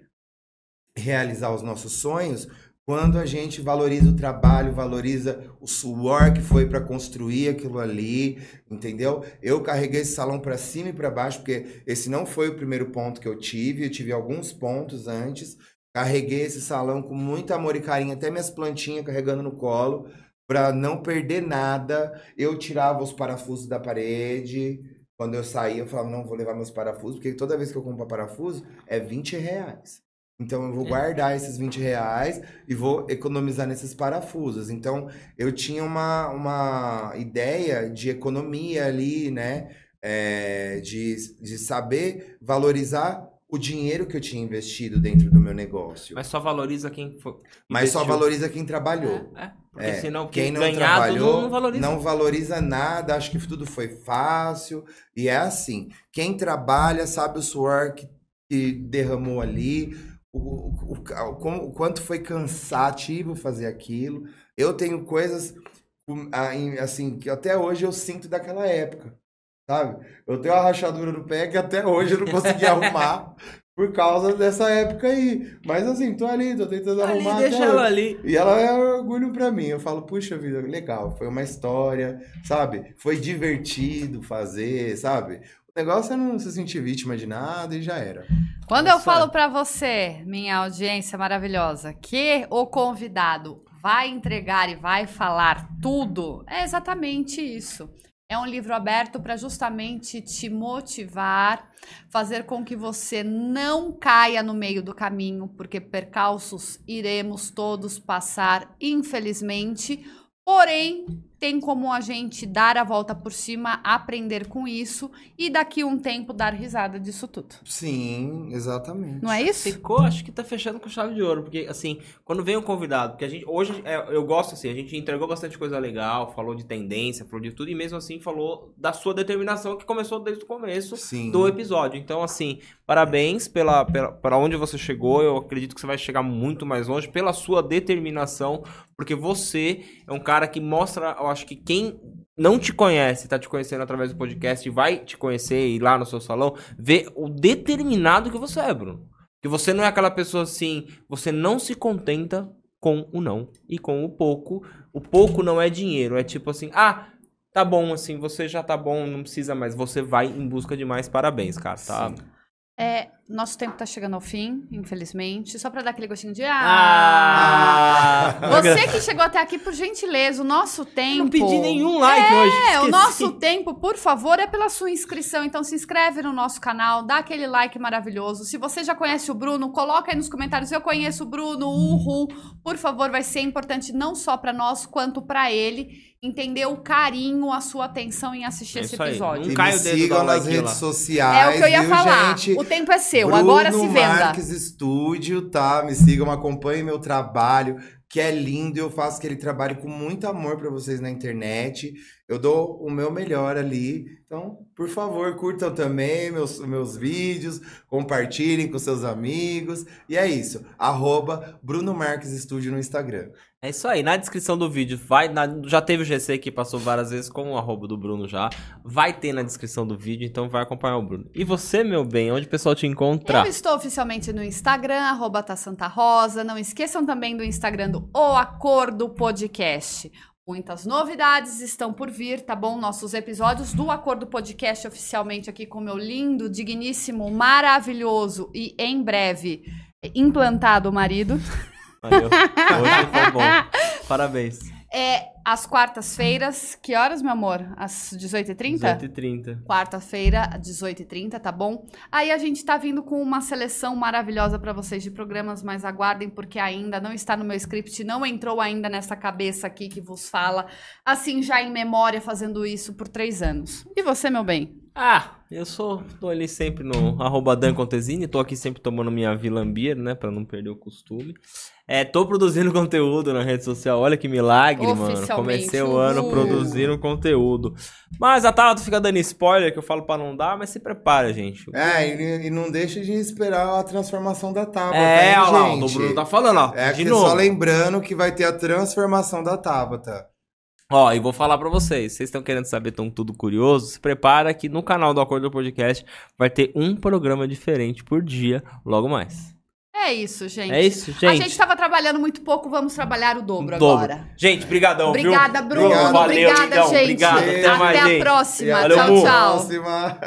Speaker 3: realizar os nossos sonhos quando a gente valoriza o trabalho, valoriza o suor que foi para construir aquilo ali, entendeu? Eu carreguei esse salão para cima e para baixo, porque esse não foi o primeiro ponto que eu tive, eu tive alguns pontos antes. Carreguei esse salão com muito amor e carinho, até minhas plantinhas carregando no colo, para não perder nada. Eu tirava os parafusos da parede. Quando eu saía, eu falava, não vou levar meus parafusos, porque toda vez que eu compro parafuso é 20 reais. Então eu vou
Speaker 1: É.
Speaker 3: guardar esses 20 reais e vou economizar nesses parafusos. Então eu tinha uma, uma ideia de economia ali, né? É, de, de saber valorizar o dinheiro que eu tinha investido dentro do meu negócio.
Speaker 1: Mas só valoriza quem foi.
Speaker 3: Mas só valoriza quem trabalhou.
Speaker 1: É, porque
Speaker 3: É,
Speaker 1: senão
Speaker 3: Quem
Speaker 1: quem
Speaker 3: não trabalhou
Speaker 1: não valoriza.
Speaker 3: não valoriza nada, acho que tudo foi fácil. E é assim: quem trabalha sabe o suor que, que derramou ali, o, o, o, o quanto foi cansativo fazer aquilo. Eu tenho coisas um, ah, em- assim que até hoje eu sinto daquela época. sabe? Eu tenho uma rachadura no pé que até hoje eu não consegui arrumar por causa dessa época aí. Mas assim, tô ali, tô tentando
Speaker 1: Ali,
Speaker 3: arrumar.
Speaker 1: deixa
Speaker 3: até
Speaker 1: ela
Speaker 3: hoje.
Speaker 1: ali.
Speaker 3: E ela é orgulho pra mim. Eu falo, puxa vida, legal, foi uma história, sabe? Foi divertido fazer, sabe? O negócio é não se sentir vítima de nada e já era.
Speaker 2: Quando eu
Speaker 1: Isso é.
Speaker 2: falo pra você, minha audiência maravilhosa, que o convidado vai entregar e vai falar tudo, é exatamente isso. É um livro aberto para justamente te motivar, fazer com que você não caia no meio do caminho, porque percalços iremos todos passar, infelizmente. Porém, tem como a gente dar a volta por cima, aprender com isso e daqui um tempo dar risada disso tudo.
Speaker 3: Sim, exatamente.
Speaker 2: Não é isso?
Speaker 1: Ficou, acho que tá fechando com chave de ouro, porque assim, quando vem um convidado, porque a gente, hoje, é, eu gosto assim, a gente entregou bastante coisa legal, falou de tendência, falou de tudo, e mesmo assim falou da sua determinação que começou desde o começo
Speaker 3: Sim.
Speaker 1: do episódio. Então, assim, parabéns pela, para onde você chegou, eu acredito que você vai chegar muito mais longe pela sua determinação, porque você é um cara que mostra, acho que quem não te conhece, tá te conhecendo através do podcast, vai te conhecer e ir lá no seu salão, ver o determinado que você é, Bruno. Que você não é aquela pessoa assim, você não se contenta com o não e com o pouco. O pouco não é dinheiro, é tipo assim, ah, tá bom, assim, você já tá bom, não precisa mais. Você vai em busca de mais parabéns, cara, tá?
Speaker 3: Sim.
Speaker 2: É, nosso tempo tá chegando ao fim, infelizmente. Só pra dar aquele gostinho de.
Speaker 1: Ah!
Speaker 2: Ah! Você que chegou até aqui, por gentileza, o nosso tempo.
Speaker 1: Não pedi nenhum like hoje.
Speaker 2: É, o nosso tempo, por favor, é pela sua inscrição. Então se inscreve no nosso canal, dá aquele like maravilhoso. Se você já conhece o Bruno, coloca aí nos comentários. Eu conheço o Bruno, uhul. Por favor, vai ser importante não só pra nós, quanto pra ele entender o carinho, a sua atenção em assistir
Speaker 1: É
Speaker 2: esse
Speaker 1: aí.
Speaker 2: episódio.
Speaker 1: Não
Speaker 3: E
Speaker 1: cai
Speaker 3: me
Speaker 1: o dedo
Speaker 3: sigam nas redes
Speaker 1: lá.
Speaker 3: sociais.
Speaker 2: É o que eu ia
Speaker 3: viu,
Speaker 2: falar.
Speaker 3: Gente?
Speaker 2: O tempo é seu,
Speaker 3: Bruno
Speaker 2: agora se venda.
Speaker 3: Marques Estúdio, tá? Me sigam, acompanhem meu trabalho, que é lindo. Eu faço aquele trabalho com muito amor pra vocês na internet. Eu dou o meu melhor ali. Então, por favor, curtam também meus, meus vídeos, compartilhem com seus amigos. E é isso. Arroba Bruno Marques Estúdio no Instagram.
Speaker 1: É isso aí, na descrição do vídeo, vai na- já teve o GC que passou várias vezes com o arroba do Bruno já. Vai ter na descrição do vídeo, então vai acompanhar o Bruno. E você, meu bem, onde o pessoal te encontra?
Speaker 2: Eu estou oficialmente no Instagram, arroba tá Santa Rosa. Não esqueçam também do Instagram do O Acordo Podcast. Muitas novidades estão por vir, tá bom? Nossos episódios do Acordo Podcast oficialmente aqui com meu lindo, digníssimo, maravilhoso e em breve implantado marido.
Speaker 1: Valeu. Hoje foi bom. Parabéns.
Speaker 2: É às quartas-feiras. Que horas, meu amor? Às 18h30?
Speaker 1: 18h30.
Speaker 2: Quarta-feira, 18h30, tá bom? Aí a gente tá vindo com uma seleção maravilhosa pra vocês de programas, mas aguardem porque ainda não está no meu script, não entrou ainda nessa cabeça aqui que vos fala, assim já em memória, fazendo isso por três anos. E você, meu bem?
Speaker 1: Ah, eu sou, tô ali sempre no arroba Dan Contesini, tô aqui sempre tomando minha Vilambir, né, pra não perder o costume. É, tô produzindo conteúdo na rede social, olha que milagre, mano. Comecei o ano produzindo conteúdo. Mas a Tata fica dando spoiler, que eu falo pra não dar, mas se prepara, gente.
Speaker 3: É, e, e não deixa de esperar a transformação da Tabata,
Speaker 1: É,
Speaker 3: hein,
Speaker 1: olha lá, o Bruno tá falando, ó,
Speaker 3: É
Speaker 1: de
Speaker 3: que
Speaker 1: novo.
Speaker 3: só lembrando que vai ter a transformação da Tabata.
Speaker 1: Ó, e vou falar pra vocês, vocês estão querendo saber, estão tudo curiosos, se prepara que no canal do Acordo Podcast vai ter um programa diferente por dia, logo mais.
Speaker 2: É isso, gente.
Speaker 1: É isso, gente.
Speaker 2: A gente tava trabalhando muito pouco, vamos trabalhar o dobro,
Speaker 1: dobro.
Speaker 2: agora.
Speaker 1: Gente, brigadão, viu?
Speaker 2: Obrigada, Bruno.
Speaker 3: Obrigado.
Speaker 1: Valeu,
Speaker 2: Obrigada, gente.
Speaker 1: Obrigado, até
Speaker 2: Até
Speaker 1: mais,
Speaker 2: a
Speaker 1: gente.
Speaker 2: próxima.
Speaker 1: Valeu,
Speaker 2: tchau, tchau.
Speaker 3: Próxima.